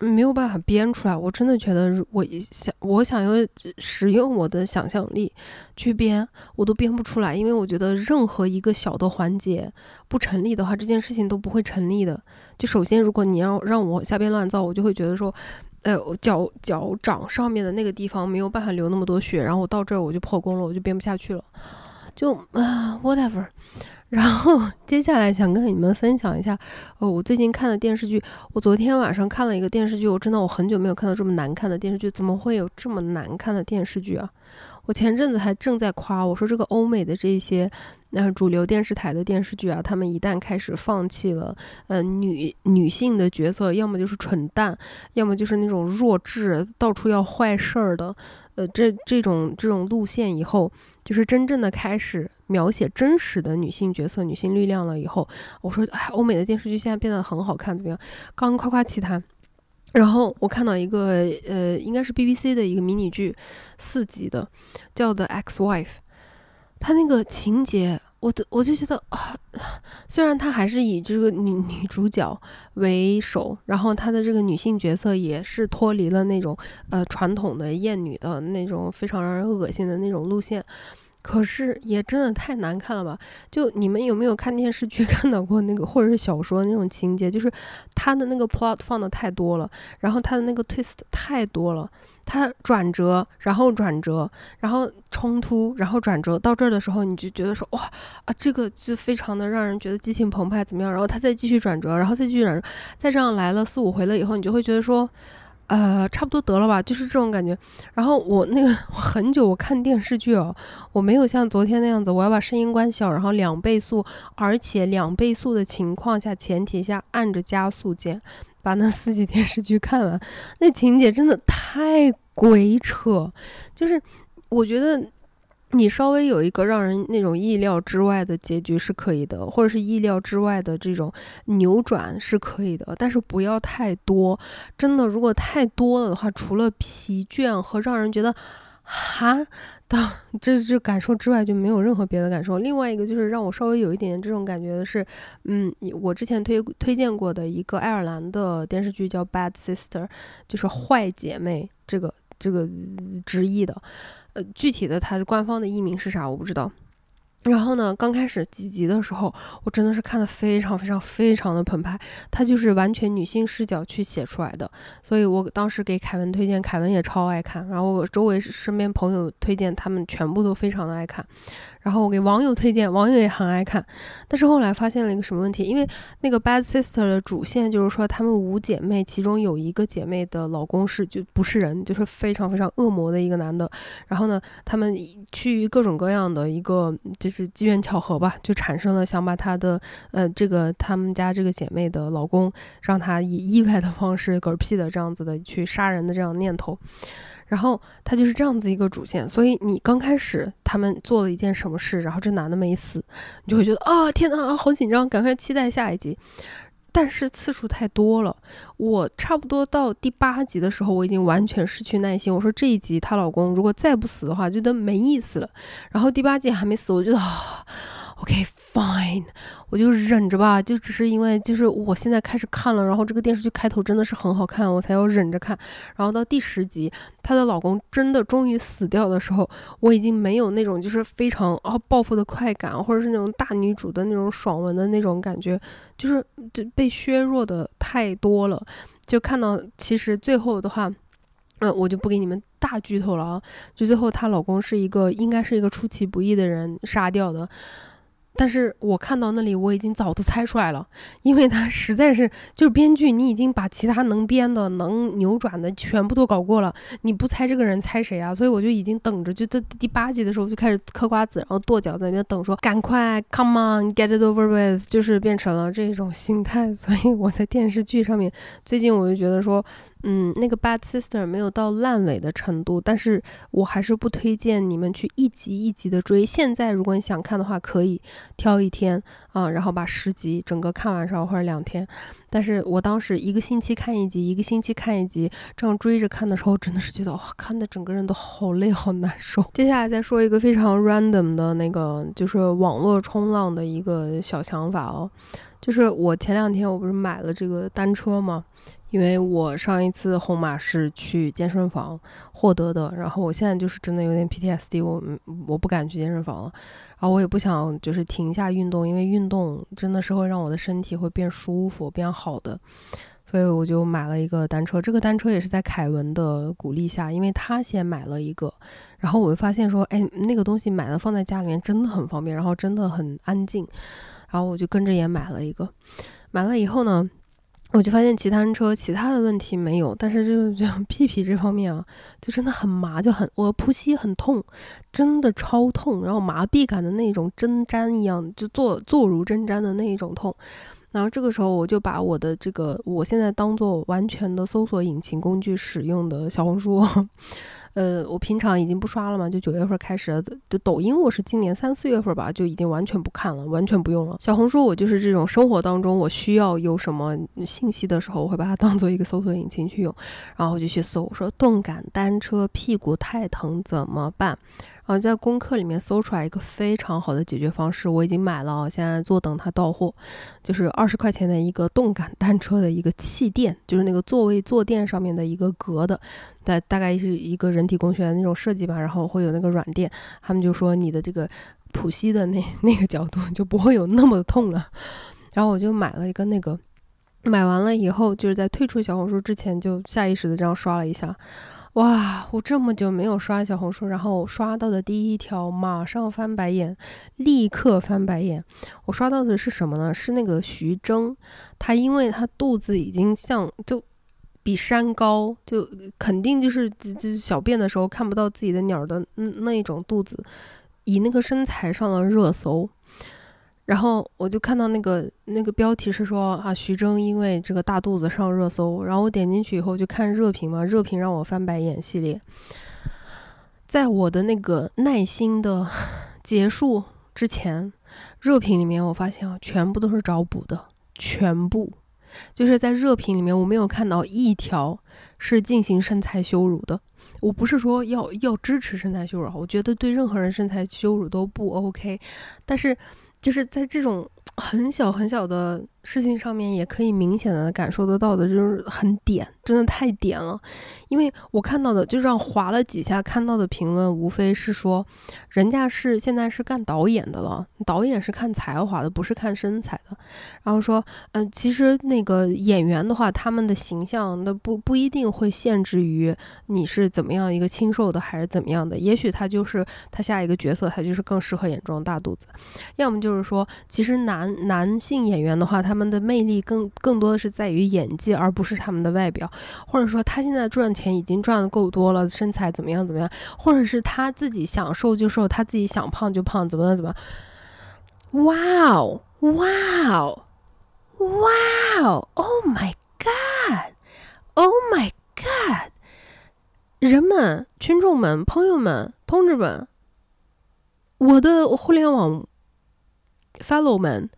没有办法编出来。我真的觉得，我想我想要使用我的想象力去编，我都编不出来，因为我觉得任何一个小的环节不成立的话，这件事情都不会成立的。就首先，如果你要让我瞎编乱造，我就会觉得说。呃，脚脚掌上面的那个地方没有办法流那么多血，然后我到这儿我就破功了，我就编不下去了，就啊，whatever。然后接下来想跟你们分享一下，呃，我最近看的电视剧。我昨天晚上看了一个电视剧，我真的我很久没有看到这么难看的电视剧，怎么会有这么难看的电视剧啊？我前阵子还正在夸我说这个欧美的这些那主流电视台的电视剧啊，他们一旦开始放弃了呃女女性的角色，要么就是蠢蛋，要么就是那种弱智、到处要坏事儿的，呃，这这种这种路线以后，就是真正的开始描写真实的女性角色、女性力量了以后，我说，哎，欧美的电视剧现在变得很好看，怎么样？刚夸夸其谈。然后我看到一个呃，应该是 BBC 的一个迷你剧，四集的，叫 The X Wife。它那个情节，我的我就觉得啊，虽然他还是以这个女女主角为首，然后她的这个女性角色也是脱离了那种呃传统的艳女的那种非常让人恶心的那种路线。可是也真的太难看了吧？就你们有没有看电视剧 看到过那个，或者是小说那种情节？就是他的那个 plot 放的太多了，然后他的那个 twist 太多了，他转折，然后转折，然后冲突，然后转折，到这儿的时候你就觉得说哇啊，这个就非常的让人觉得激情澎湃，怎么样？然后他再继续转折，然后再继续转折，再这样来了四五回了以后，你就会觉得说。呃，差不多得了吧，就是这种感觉。然后我那个 很久我看电视剧哦，我没有像昨天那样子，我要把声音关小，然后两倍速，而且两倍速的情况下，前提下按着加速键，把那四集电视剧看完。那情节真的太鬼扯，就是我觉得。你稍微有一个让人那种意料之外的结局是可以的，或者是意料之外的这种扭转是可以的，但是不要太多。真的，如果太多了的话，除了疲倦和让人觉得哈的这这感受之外，就没有任何别的感受。另外一个就是让我稍微有一点点这种感觉的是，嗯，我之前推推荐过的一个爱尔兰的电视剧叫《Bad Sister》，就是坏姐妹这个这个直译的。呃，具体的它的官方的译名是啥，我不知道。然后呢，刚开始几集的时候，我真的是看的非常非常非常的澎湃。它就是完全女性视角去写出来的，所以我当时给凯文推荐，凯文也超爱看。然后我周围身边朋友推荐，他们全部都非常的爱看。然后我给网友推荐，网友也很爱看，但是后来发现了一个什么问题？因为那个《Bad Sister》的主线就是说，她们五姐妹，其中有一个姐妹的老公是就不是人，就是非常非常恶魔的一个男的。然后呢，他们趋于各种各样的一个就是机缘巧合吧，就产生了想把她的呃这个他们家这个姐妹的老公，让他以意外的方式嗝屁的这样子的去杀人的这样念头。然后他就是这样子一个主线，所以你刚开始他们做了一件什么事，然后这男的没死，你就会觉得啊天哪，好紧张，赶快期待下一集。但是次数太多了，我差不多到第八集的时候，我已经完全失去耐心。我说这一集她老公如果再不死的话，就得没意思了。然后第八集还没死，我觉得啊。OK fine，我就忍着吧，就只是因为就是我现在开始看了，然后这个电视剧开头真的是很好看，我才要忍着看。然后到第十集，她的老公真的终于死掉的时候，我已经没有那种就是非常啊报复的快感，或者是那种大女主的那种爽文的那种感觉，就是就被削弱的太多了。就看到其实最后的话，嗯，我就不给你们大剧透了啊。就最后她老公是一个应该是一个出其不意的人杀掉的。但是我看到那里，我已经早都猜出来了，因为他实在是就是编剧，你已经把其他能编的、能扭转的全部都搞过了，你不猜这个人猜谁啊？所以我就已经等着，就在第八集的时候就开始嗑瓜子，然后跺脚在那边等，说赶快，come on，get it over with，就是变成了这种心态。所以我在电视剧上面，最近我就觉得说。嗯，那个 Bad Sister 没有到烂尾的程度，但是我还是不推荐你们去一集一集的追。现在如果你想看的话，可以挑一天啊，然后把十集整个看完上，或者两天。但是我当时一个星期看一集，一个星期看一集，这样追着看的时候，真的是觉得哇，看的整个人都好累好难受。接下来再说一个非常 random 的那个，就是网络冲浪的一个小想法哦，就是我前两天我不是买了这个单车吗？因为我上一次红马是去健身房获得的，然后我现在就是真的有点 PTSD，我我不敢去健身房了，然后我也不想就是停下运动，因为运动真的是会让我的身体会变舒服、变好的，所以我就买了一个单车。这个单车也是在凯文的鼓励下，因为他先买了一个，然后我就发现说，哎，那个东西买了放在家里面真的很方便，然后真的很安静，然后我就跟着也买了一个。买了以后呢？我就发现骑单车其他的问题没有，但是就就 屁屁这方面啊，就真的很麻，就很我扑膝很痛，真的超痛，然后麻痹感的那种针毡一样，就坐坐如针毡的那一种痛。然后这个时候我就把我的这个我现在当做完全的搜索引擎工具使用的小红书。呃，我平常已经不刷了嘛，就九月份开始的抖音，我是今年三四月份吧，就已经完全不看了，完全不用了。小红书我就是这种生活当中我需要有什么信息的时候，我会把它当做一个搜索引擎去用，然后我就去搜，说动感单车屁股太疼怎么办？啊，在功课里面搜出来一个非常好的解决方式，我已经买了，现在坐等它到货，就是二十块钱的一个动感单车的一个气垫，就是那个座位坐垫上面的一个隔的，大大概是一个人体工学的那种设计吧，然后会有那个软垫，他们就说你的这个普膝的那 那个角度就不会有那么痛了，然后我就买了一个那个，买完了以后就是在退出小红书之前就下意识的这样刷了一下。哇，我这么久没有刷小红书，然后刷到的第一条马上翻白眼，立刻翻白眼。我刷到的是什么呢？是那个徐峥，他因为他肚子已经像就比山高，就肯定就是就是小便的时候看不到自己的鸟的那那一种肚子，以那个身材上了热搜。然后我就看到那个那个标题是说啊，徐峥因为这个大肚子上热搜。然后我点进去以后就看热评嘛，热评让我翻白眼系列。在我的那个耐心的 结束之前，热评里面我发现啊，全部都是找补的，全部就是在热评里面我没有看到一条是进行身材羞辱的。我不是说要要支持身材羞辱，我觉得对任何人身材羞辱都不 OK，但是。就是在这种很小很小的。事情上面也可以明显的感受得到的，就是很点，真的太点了。因为我看到的，就让划了几下看到的评论，无非是说，人家是现在是干导演的了，导演是看才华的，不是看身材的。然后说，嗯，其实那个演员的话，他们的形象那不不一定会限制于你是怎么样一个清瘦的还是怎么样的，也许他就是他下一个角色，他就是更适合演这种大肚子。要么就是说，其实男男性演员的话，他他们的魅力更更多的是在于演技，而不是他们的外表，或者说他现在赚钱已经赚的够多了，身材怎么样怎么样，或者是他自己想瘦就瘦，他自己想胖就胖，怎么的怎么样？哇哦，哇哦，哇哦，Oh my God，Oh my God，人们、群众们、朋友们、同志们，我的互联网 fellow 们。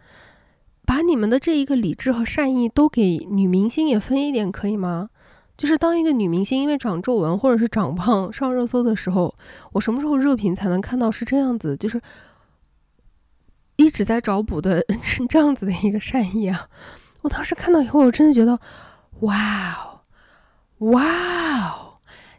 把你们的这一个理智和善意都给女明星也分一点，可以吗？就是当一个女明星因为长皱纹或者是长胖上热搜的时候，我什么时候热评才能看到是这样子？就是一直在找补的 是这样子的一个善意啊！我当时看到以后，我真的觉得，哇哦，哇哦！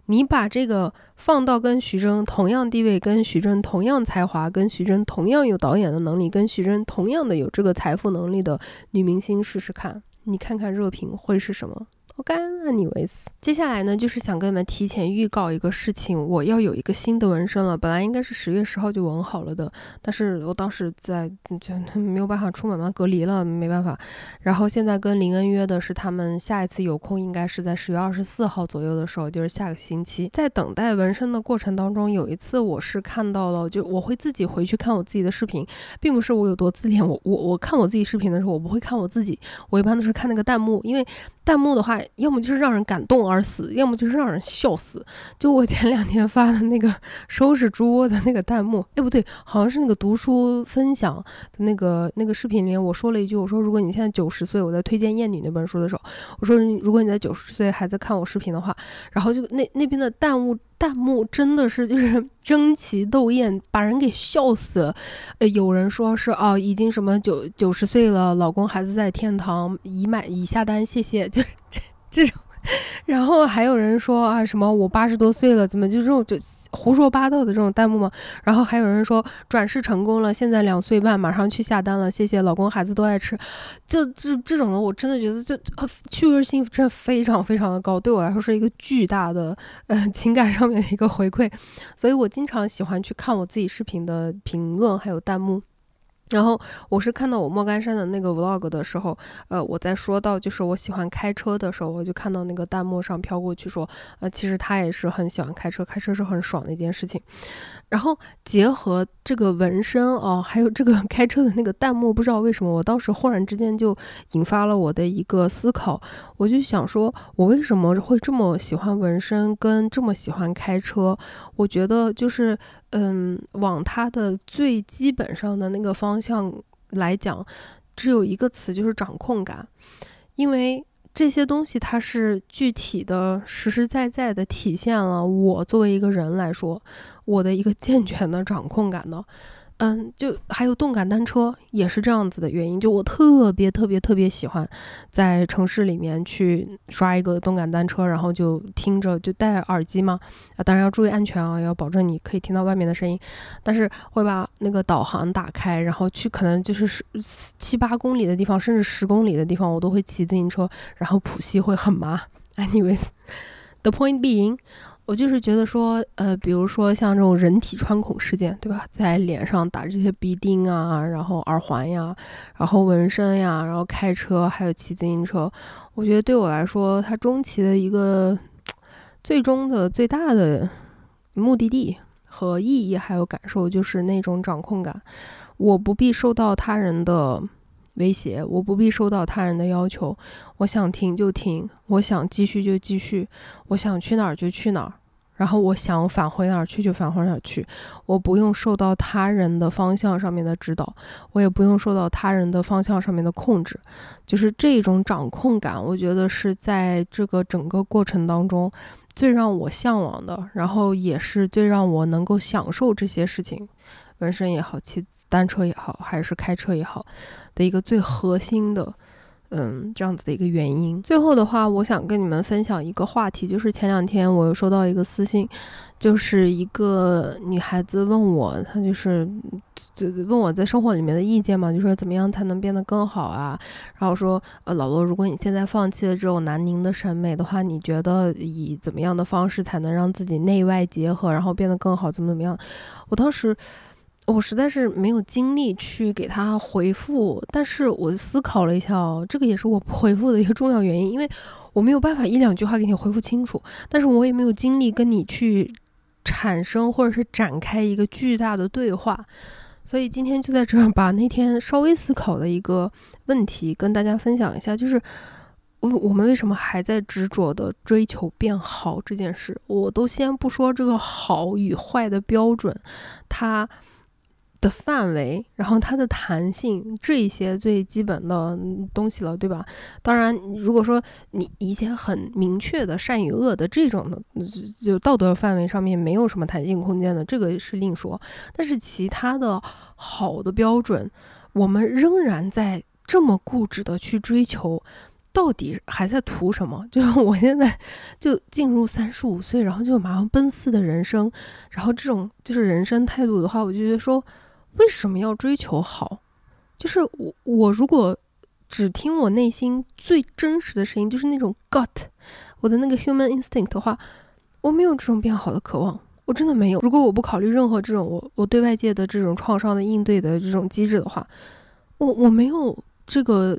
你把这个放到跟徐峥同样地位、跟徐峥同样才华、跟徐峥同样有导演的能力、跟徐峥同样的有这个财富能力的女明星试试看，你看看热评会是什么？我干啊你为死！接下来呢，就是想跟你们提前预告一个事情，我要有一个新的纹身了。本来应该是十月十号就纹好了的，但是我当时在就 没有办法出门嘛，隔离了，没办法。然后现在跟林恩约的是，他们下一次有空应该是在十月二十四号左右的时候，就是下个星期。在等待纹身的过程当中，有一次我是看到了，就我会自己回去看我自己的视频，并不是我有多自恋，我我我看我自己视频的时候，我不会看我自己，我一般都是看那个弹幕，因为。弹幕的话，要么就是让人感动而死，要么就是让人笑死。就我前两天发的那个收拾猪窝的那个弹幕，哎，不对，好像是那个读书分享的那个那个视频里面，我说了一句，我说如果你现在九十岁，我在推荐《艳女》那本书的时候，我说如果你在九十岁还在看我视频的话，然后就那那边的弹幕。弹幕真的是就是 争奇斗艳，把人给笑死了。呃，有人说是哦，已经什么九九十岁了，老公孩子在天堂，已买已下单，谢谢。就这这种。然后还有人说啊，什么我八十多岁了，怎么就这种就胡说八道的这种弹幕吗？然后还有人说转世成功了，现在两岁半，马上去下单了，谢谢老公，孩子都爱吃。就这这种的，我真的觉得就趣味性真的非常非常的高，对我来说是一个巨大的呃情感上面的一个回馈，所以我经常喜欢去看我自己视频的评论还有弹幕。然后我是看到我莫干山的那个 vlog 的时候，呃，我在说到就是我喜欢开车的时候，我就看到那个弹幕上飘过去说，呃，其实他也是很喜欢开车，开车是很爽的一件事情。然后结合这个纹身哦，还有这个 开车的那个弹幕，不知道为什么，我当时忽然之间就引发了我的一个思考。我就想说，我为什么会这么喜欢纹身，跟这么喜欢开车？我觉得就是，嗯，往它的最基本上的那个方向来讲，只有一个词，就是掌控感，因为。这些东西，它是具体的、实实在在的体现了我作为一个人来说，我的一个健全的掌控感呢。嗯，就还有动感单车也是这样子的原因。就我特别特别特别喜欢在城市里面去刷一个动感单车，然后就听着就戴耳机嘛。啊，当然要注意安全啊，要保证你可以听到外面的声音。但是会把那个导航打开，然后去可能就是十七八公里的地方，甚至十公里的地方，我都会骑自行车，然后谱系会很麻。Anyways，the point being。我就是觉得说，呃，比如说像这种人体穿孔事件，对吧？在脸上打这些鼻钉啊，然后耳环呀，然后纹身呀，然后开车，还有骑自行车，我觉得对我来说，它终极的一个最终的最大的目的地和意义还有感受，就是那种掌控感。我不必受到他人的。威胁，我不必受到他人的要求，我想停就停，我想继续就继续，我想去哪儿就去哪儿，然后我想返回哪儿去就返回哪儿去，我不用受到他人的方向上面的指导，我也不用受到他人的方向上面的控制，就是这种掌控感，我觉得是在这个整个过程当中最让我向往的，然后也是最让我能够享受这些事情。纹身也好，骑单车也好，还是开车也好，的一个最核心的，嗯，这样子的一个原因。最后的话，我想跟你们分享一个话题，就是前两天我又收到一个私信，就是一个女孩子问我，她就是就问我在生活里面的意见嘛，就说怎么样才能变得更好啊？然后说，呃，老罗，如果你现在放弃了这种南宁的审美的话，你觉得以怎么样的方式才能让自己内外结合，然后变得更好？怎么怎么样？我当时。我实在是没有精力去给他回复，但是我思考了一下哦，这个也是我不回复的一个重要原因，因为我没有办法一两句话给你回复清楚，但是我也没有精力跟你去产生或者是展开一个巨大的对话，所以今天就在这儿把那天稍微思考的一个问题跟大家分享一下，就是我我们为什么还在执着的追求变好这件事？我都先不说这个好与坏的标准，它。的范围，然后它的弹性，这些最基本的东西了，对吧？当然，如果说你一些很明确的善与恶的这种的，就道德范围上面没有什么弹性空间的，这个是另说。但是其他的好的标准，我们仍然在这么固执的去追求，到底还在图什么？就是我现在就进入三十五岁，然后就马上奔四的人生，然后这种就是人生态度的话，我就觉得说。为什么要追求好？就是我，我如果只听我内心最真实的声音，就是那种 gut，我的那个 human instinct 的话，我没有这种变好的渴望，我真的没有。如果我不考虑任何这种我我对外界的这种创伤的应对的这种机制的话，我我没有这个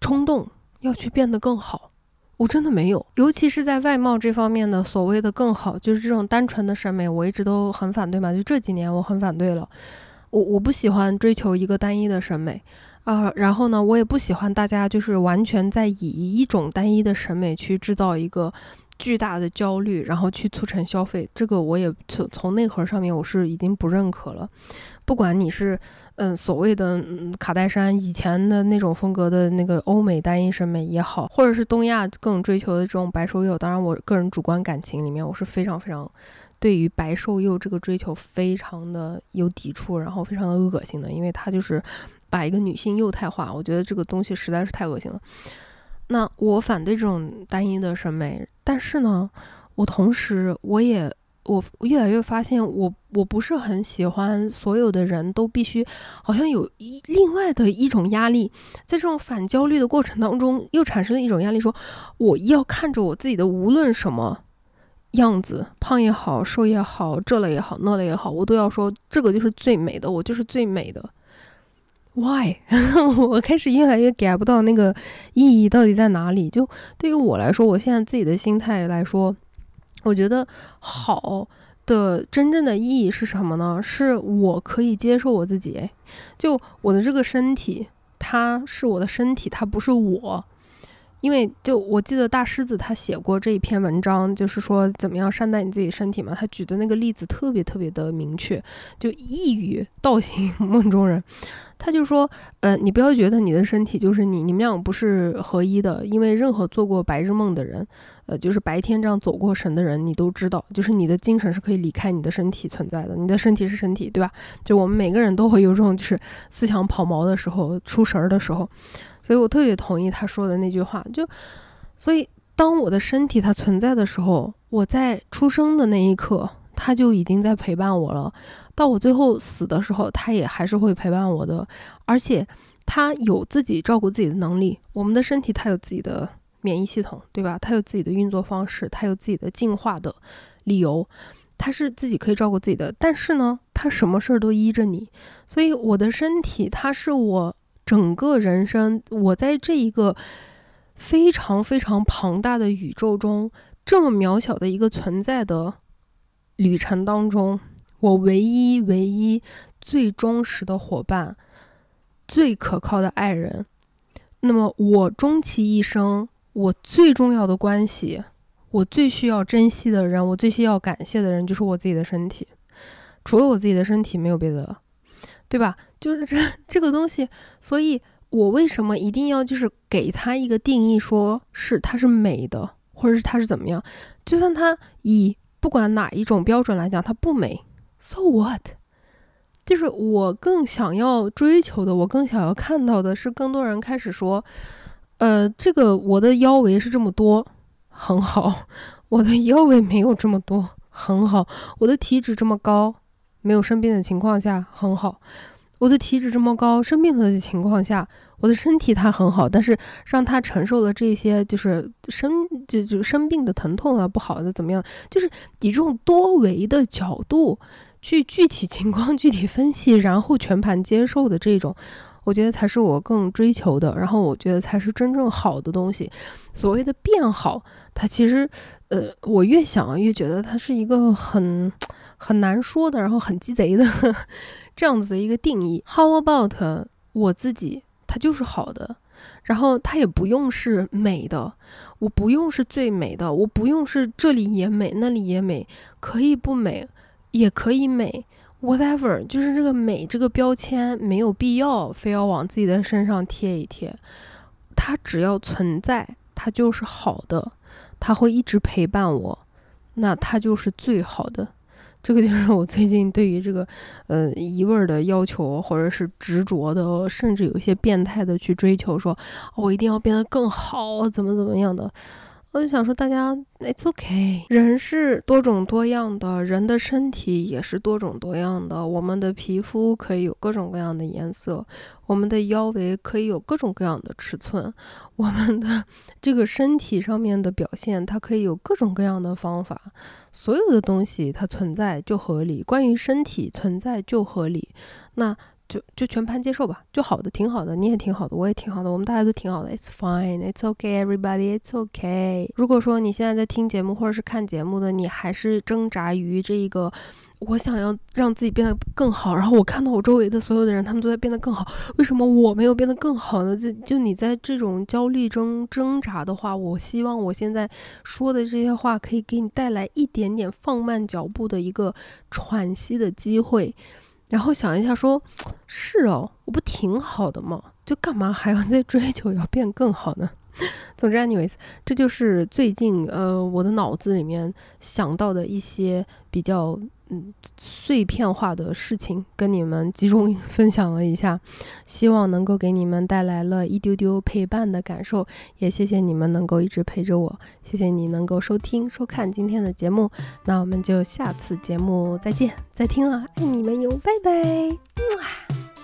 冲动要去变得更好，我真的没有。尤其是在外貌这方面的所谓的更好，就是这种单纯的审美，我一直都很反对嘛。就这几年我很反对了。我我不喜欢追求一个单一的审美啊，然后呢，我也不喜欢大家就是完全在以一种单一的审美去制造一个巨大的焦虑，然后去促成消费。这个我也从从内核上面我是已经不认可了。不管你是嗯所谓的卡戴珊以前的那种风格的那个欧美单一审美也好，或者是东亚更追求的这种白瘦幼，当然我个人主观感情里面我是非常非常。对于白瘦幼这个追求非常的有抵触，然后非常的恶心的，因为他就是把一个女性幼态化，我觉得这个东西实在是太恶心了。那我反对这种单一的审美，但是呢，我同时我也我越来越发现，我我不是很喜欢所有的人都必须好像有一另外的一种压力，在这种反焦虑的过程当中，又产生了一种压力，说我要看着我自己的无论什么。样子胖也好，瘦也好，这了也好，那了也好，我都要说这个就是最美的，我就是最美的。Why？我开始越来越 get 不到那个意义到底在哪里。就对于我来说，我现在自己的心态来说，我觉得好的真正的意义是什么呢？是我可以接受我自己。就我的这个身体，它是我的身体，它不是我。因为就我记得大狮子他写过这一篇文章，就是说怎么样善待你自己身体嘛。他举的那个例子特别特别的明确，就一语道醒 梦中人。他就说，呃，你不要觉得你的身体就是你，你们俩不是合一的。因为任何做过白日梦的人，呃，就是白天这样走过神的人，你都知道，就是你的精神是可以离开你的身体存在的。你的身体是身体，对吧？就我们每个人都会有这种就是思想跑毛的时候，出神儿的时候。所以我特别同意他说的那句话，就，所以当我的身体它存在的时候，我在出生的那一刻，它就已经在陪伴我了。到我最后死的时候，它也还是会陪伴我的。而且它有自己照顾自己的能力。我们的身体它有自己的免疫系统，对吧？它有自己的运作方式，它有自己的进化的理由，它是自己可以照顾自己的。但是呢，它什么事儿都依着你。所以我的身体，它是我。整个人生，我在这一个非常非常庞大的宇宙中，这么渺小的一个存在的旅程当中，我唯一唯一最忠实的伙伴，最可靠的爱人。那么，我终其一生，我最重要的关系，我最需要珍惜的人，我最需要感谢的人，就是我自己的身体。除了我自己的身体，没有别的了。对吧？就是这 这个东西，所以我为什么一定要就是给它一个定义，说是它是美的，或者是它是怎么样？就算它以不管哪一种标准来讲，它不美，so what？就是我更想要追求的，我更想要看到的是，更多人开始说，呃，这个我的腰围是这么多，很好；我的腰围没有这么多，很好；我的体脂这么高。没有生病的情况下很好，我的体脂这么高，生病的情况下，我的身体它很好，但是让它承受了这些就是生就就生病的疼痛啊，不好的怎么样，就是以这种多维的角度去具体情况具体分析，然后全盘接受的这种，我觉得才是我更追求的，然后我觉得才是真正好的东西。所谓的变好，它其实，呃，我越想越觉得它是一个很。很难说的，然后很鸡贼的这样子的一个定义。How about 我自己？它就是好的，然后它也不用是美的，我不用是最美的，我不用是这里也美，那里也美，可以不美，也可以美，whatever。就是这个美这个标签没有必要非要往自己的身上贴一贴，它只要存在，它就是好的，他会一直陪伴我，那他就是最好的。这个就是我最近对于这个，呃，一味儿的要求，或者是执着的，甚至有一些变态的去追求，说我一定要变得更好，怎么怎么样的。我就想说，大家，It's okay。人是多种多样的，人的身体也是多种多样的。我们的皮肤可以有各种各样的颜色，我们的腰围可以有各种各样的尺寸，我们的这个身体上面的表现，它可以有各种各样的方法。所有的东西它存在就合理，关于身体存在就合理。那。就就全盘接受吧，就好的，挺好的，你也挺好的，我也挺好的，我们大家都挺好的。It's fine, it's okay, everybody, it's okay。如果说你现在在听节目或者是看节目的，你还是挣扎于这一个，我想要让自己变得更好，然后我看到我周围的所有的人，他们都在变得更好，为什么我没有变得更好呢？就就你在这种焦虑中挣扎的话，我希望我现在说的这些话可以给你带来一点点放慢脚步的一个喘息的机会。然后想一下，说是哦，我不挺好的吗？就干嘛还要再追求要变更好呢？总之，anyways，这就是最近呃我的脑子里面想到的一些比较。嗯，碎片化的事情跟你们集中 分享了一下，希望能够给你们带来了一丢丢陪伴的感受，也谢谢你们能够一直陪着我，谢谢你能够收听收看今天的节目，那我们就下次节目再见，再听了，爱你们哟，拜拜，